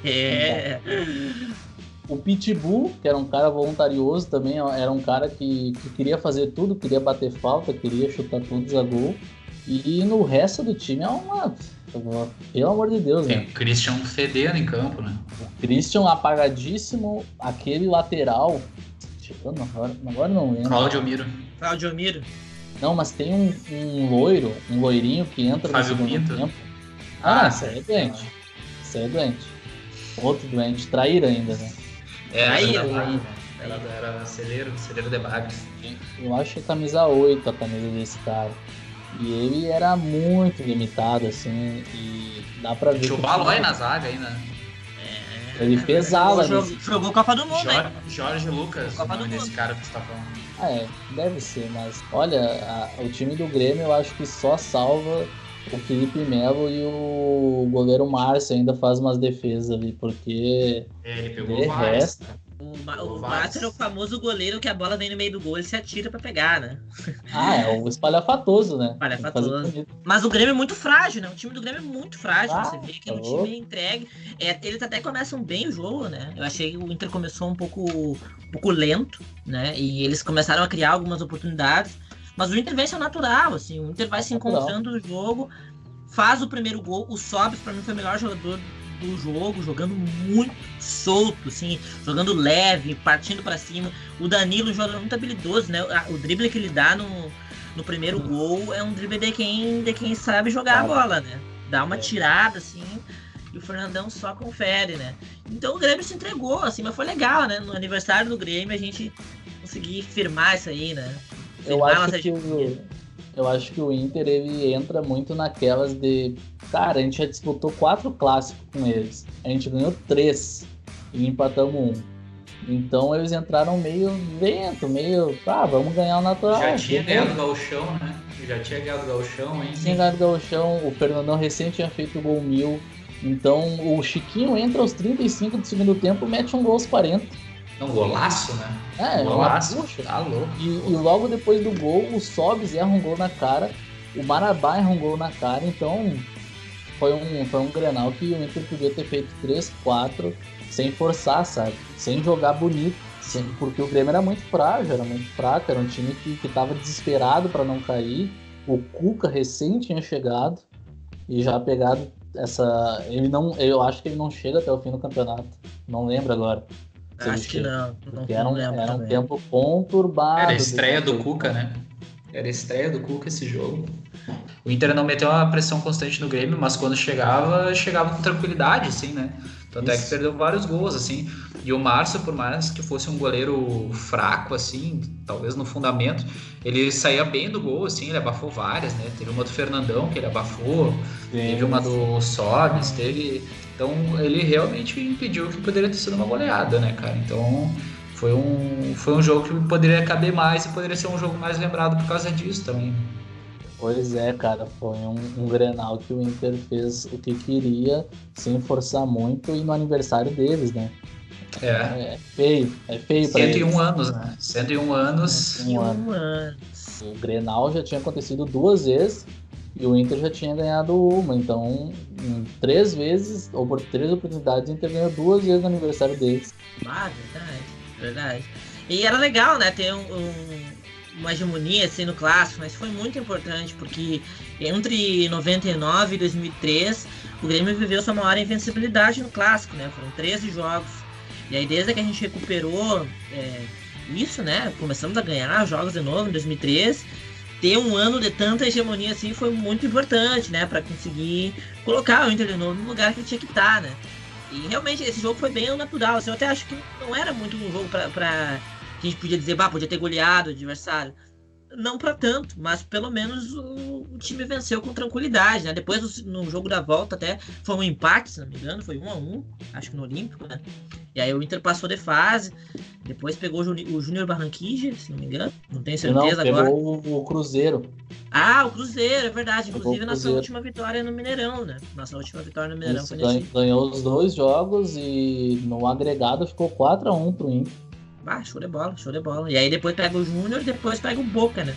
É o Pitbull, que era um cara voluntarioso também, era um cara que, que queria fazer tudo, queria bater falta, queria chutar todos a gol. E no resto do time é uma. Pelo amor de Deus, Tem né? Christian fedendo em campo, né? O Christian apagadíssimo, aquele lateral. Chegando agora, agora não lembro. Claudio Miro. Claudio Miro. Não, mas tem um, um loiro, um loirinho que entra Fábio no segundo Pinto. tempo. Ah, ah, isso aí é doente. Isso aí é doente. Outro doente, traíra ainda, né? É, aí, aí, Era, era celeiro, celeiro de bagres. Eu acho que é camisa 8 a camisa desse cara. E ele era muito limitado, assim, e dá pra ver. Tinha o Balói na zaga ainda. É, ele pesava. Jogou, jogou Copa do Mundo, Jorge, Jorge Lucas, Copa o nome desse cara que você tá falando. Ah, é, deve ser, mas olha, a, o time do Grêmio eu acho que só salva o Felipe Melo e o goleiro Márcio ainda faz umas defesas ali, porque é, ele pegou de resto. O, o Márcio é o famoso goleiro que a bola vem no meio do gol e se atira para pegar, né? Ah, é o espalhafatoso, né? Espalhafatoso. Mas o Grêmio é muito frágil, né? O time do Grêmio é muito frágil. Ah, você vê que é um time entregue. É, eles até começam bem o jogo, né? Eu achei que o Inter começou um pouco, um pouco lento, né? E eles começaram a criar algumas oportunidades. Mas o Inter vence ao natural, assim, o Inter vai se encontrando no jogo, faz o primeiro gol, o Sobis para mim foi o melhor jogador do jogo, jogando muito solto, assim, jogando leve, partindo para cima. O Danilo joga muito habilidoso, né? O drible que ele dá no, no primeiro uhum. gol é um drible de quem, de quem sabe jogar a bola, né? Dá uma é. tirada, assim, e o Fernandão só confere, né? Então o Grêmio se entregou, assim, mas foi legal, né? No aniversário do Grêmio a gente conseguir firmar isso aí, né? Eu acho que o, eu acho que o Inter ele entra muito naquelas de cara, a gente já disputou quatro clássicos com eles, a gente ganhou três e empatamos um. Então eles entraram meio vento, meio, ah, vamos ganhar o natural. Já tinha ganhado o gauchão, né? Já tinha ganhado o gauchão, hein? Tinha ganhado o gauchão, o Fernandão recém tinha feito o gol mil. Então o Chiquinho entra aos 35 do segundo tempo, mete um gol aos 40. É um golaço, né? É, golaço. Puxa, tá louco. E, e, logo depois do gol, o Sobs erra um gol na cara, o Marabá erra um gol na cara, então foi um, foi um Grenal que o Inter podia ter feito 3, 4 sem forçar, sabe? Sem jogar bonito. Sem, porque o Grêmio era muito frágil, era muito fraco, era um time que, que tava desesperado para não cair. O Cuca recém tinha chegado e já pegado essa. Ele não. Eu acho que ele não chega até o fim do campeonato. Não lembro agora. Acho que não. não era um, era um tempo conturbado. Era a estreia do Cuca, né? Era a estreia do Cuca esse jogo. O Inter não meteu uma pressão constante no Grêmio, mas quando chegava, chegava com tranquilidade, assim, né? Tanto Isso. é que perdeu vários gols, assim. E o Márcio, por mais que fosse um goleiro fraco, assim, talvez no fundamento, ele saía bem do gol, assim, ele abafou várias, né? Teve uma do Fernandão que ele abafou, Sim. teve uma do Sobis, teve então ele realmente impediu que poderia ter sido uma goleada, né, cara? Então foi um, foi um jogo que poderia caber mais e poderia ser um jogo mais lembrado por causa disso também. Pois é, cara, foi um, um Grenal que o Inter fez o que queria, sem forçar muito, e no aniversário deles, né? É. É feio, é feio pra 101 eles. anos, né? 101 anos. 101 anos. O Grenal já tinha acontecido duas vezes e o Inter já tinha ganhado uma. Então, três vezes, ou por três oportunidades, o Inter ganhou duas vezes no aniversário deles. Ah, verdade, verdade. E era legal, né, ter um, um- uma hegemonia assim no clássico, mas foi muito importante porque entre 99 e 2003 o Grêmio viveu sua maior invencibilidade no clássico, né? Foram 13 jogos. E aí desde que a gente recuperou é, isso, né? Começamos a ganhar jogos de novo em 2003. Ter um ano de tanta hegemonia assim foi muito importante, né? Para conseguir colocar o Inter de novo no lugar que tinha que estar, né? E realmente esse jogo foi bem natural. Assim, eu até acho que não era muito um jogo pra que a gente podia dizer, bah, podia ter goleado o adversário. Não pra tanto, mas pelo menos o, o time venceu com tranquilidade, né? Depois no, jogo da volta até foi um empate, se não me engano, foi um a um, acho que no Olímpico, né? E aí o Inter passou de fase, depois pegou o Júnior Barranquilla, se não me engano, não tenho Não, certeza pegou agora. o, o Cruzeiro. Ah, o Cruzeiro, é verdade. Pegou Inclusive o nossa Cruzeiro. última vitória no Mineirão, né? Nossa última vitória no Mineirão Isso, foi nesse. ganhou os dois jogos e no agregado ficou 4x1 pro Inter. Ah, show de bola, show de bola. E aí depois pega o Júnior, depois pega o Boca, né?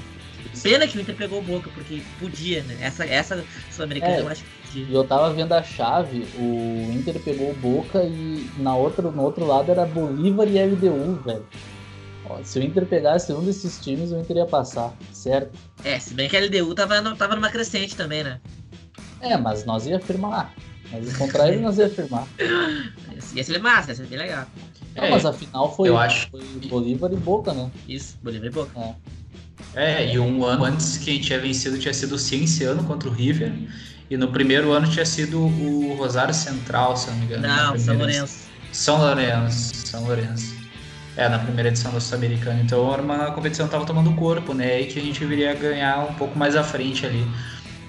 Pena que o Inter pegou o Boca, porque podia, né? Essa, essa Sul-Americana É. eu acho que podia. E eu tava vendo a chave, o Inter pegou o Boca e na outra, no outro lado era Bolívar e LDU, velho. Ó, Se o Inter pegasse um desses times, o Inter ia passar, certo? É, se bem que a LDU tava, no- tava numa crescente também, né? É, mas nós ia firmar. Mas contra ele nós ia firmar. [LAUGHS] Ia ser massa, ia ser bem legal. Não, É, mas a final foi, eu acho foi Bolívar e Boca, né? Isso, Bolívar e Boca. É, e um ano antes que a gente tinha vencido tinha sido o Cienciano contra o River. E no primeiro ano tinha sido o Rosário Central, se não me engano. Não, São Lourenço. São Lourenço, São Lourenço. É, na primeira edição da Sul-Americana. Então era uma competição que tava tomando corpo, né? E que a gente viria ganhar um pouco mais à frente ali.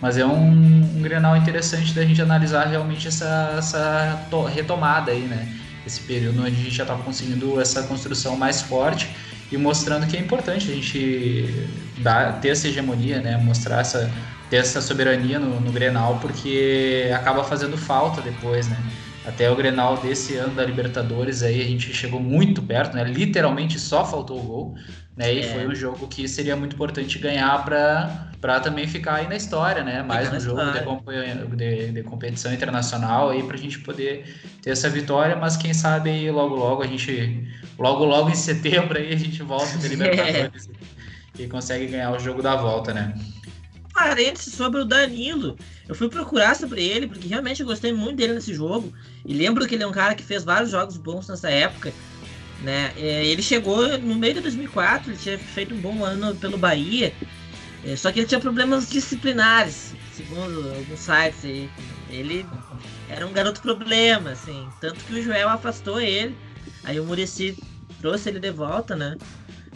Mas é um, um Grenal interessante da gente analisar realmente essa, essa to- retomada aí, né? Esse período onde a gente já estava conseguindo essa construção mais forte e mostrando que é importante a gente dar, ter essa hegemonia, né? Mostrar essa, ter essa soberania no, no Grenal, porque acaba fazendo falta depois, né? Até o Grenal desse ano da Libertadores aí a gente chegou muito perto, né? Literalmente só faltou o gol, né? E É. foi um jogo que seria muito importante ganhar para para também ficar aí na história, né? Mais um jogo de, de- de competição internacional aí pra gente poder ter essa vitória, mas quem sabe aí logo logo a gente logo logo em setembro aí a gente volta da [LAUGHS] Libertadores e consegue ganhar o jogo da volta, né? Parênteses sobre o Danilo. Eu fui procurar sobre ele, porque realmente eu gostei muito dele nesse jogo. E lembro que ele é um cara que fez vários jogos bons nessa época. Né? É, Ele chegou no meio de 2004, ele tinha feito um bom ano pelo Bahia. É, Só que ele tinha problemas disciplinares, segundo alguns sites aí. Ele era um garoto problema, assim. Tanto que o Joel afastou ele. Aí o Murici trouxe ele de volta, né?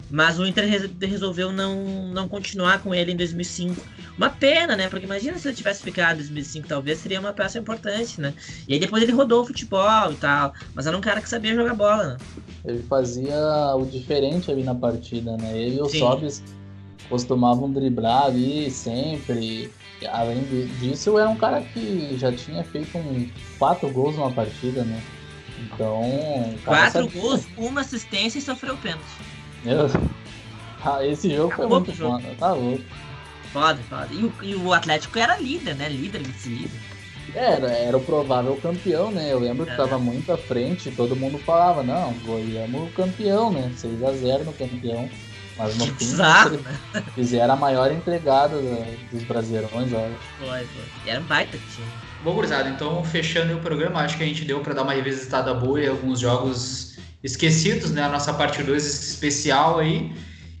Mas o Inter res- resolveu não, não continuar com ele em 2005. Uma pena, né? Porque imagina se ele tivesse ficado em 2005, talvez seria uma peça importante, né? E aí depois ele rodou o futebol e tal. Mas era um cara que sabia jogar bola, né? Ele fazia o diferente ali na partida, né? Ele e o. Sobis costumavam driblar ali sempre. Além disso, era um cara que já tinha feito um quatro gols numa partida, né? Então. Quatro sabia. gols, uma assistência e sofreu pênalti. Meu, [LAUGHS] ah, esse jogo foi Acabou muito com o jogo. foda, tá louco. Foda, foda. E o, e o Atlético era líder, né? Líder, vice-líder. Era, era o provável campeão, né? Eu lembro que É. tava muito à frente, todo mundo falava, não, goiamos o campeão, né? 6x0 no campeão. Mas no Que fim, bizarro, eles né? fizeram a maior entregada da- dos brasileirões, olha. Foi, foi. E era um baita time. Bom, gurizada, então fechando o programa, acho que a gente deu para dar uma revisitada boa em alguns jogos esquecidos, né? A nossa parte 2 especial aí.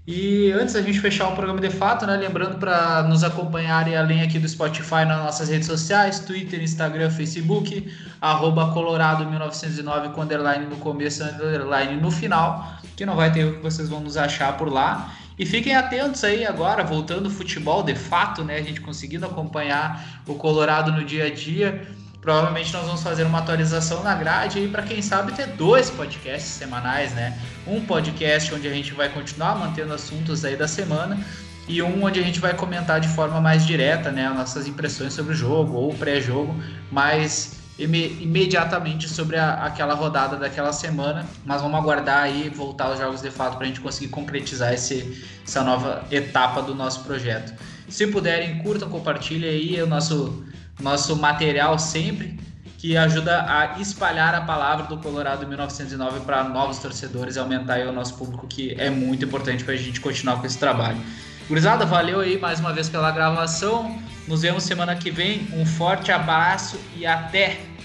E antes da gente fechar o programa de fato, né? Lembrando para nos acompanharem além aqui do Spotify nas nossas redes sociais, Twitter, Instagram, Facebook, arroba Colorado1909 com underline no começo e underline no final, que não vai ter erro que vocês vão nos achar por lá. E fiquem atentos aí agora, voltando o futebol de fato, né? A gente conseguindo acompanhar o Colorado no dia a dia. Provavelmente nós vamos fazer uma atualização na grade aí para quem sabe ter dois podcasts semanais, né? Um podcast onde a gente vai continuar mantendo assuntos aí da semana e um onde a gente vai comentar de forma mais direta, né, nossas impressões sobre o jogo ou pré-jogo, mais imediatamente sobre a, aquela rodada daquela semana, mas vamos aguardar aí voltar aos jogos de fato para a gente conseguir concretizar esse, essa nova etapa do nosso projeto. Se puderem, curtam, compartilhem aí o nosso, nosso material sempre, que ajuda a espalhar a palavra do Colorado 1909 para novos torcedores e aumentar o nosso público, que é muito importante para a gente continuar com esse trabalho. Gurizada, valeu aí mais uma vez pela gravação. Nos vemos semana que vem. Um forte abraço e até!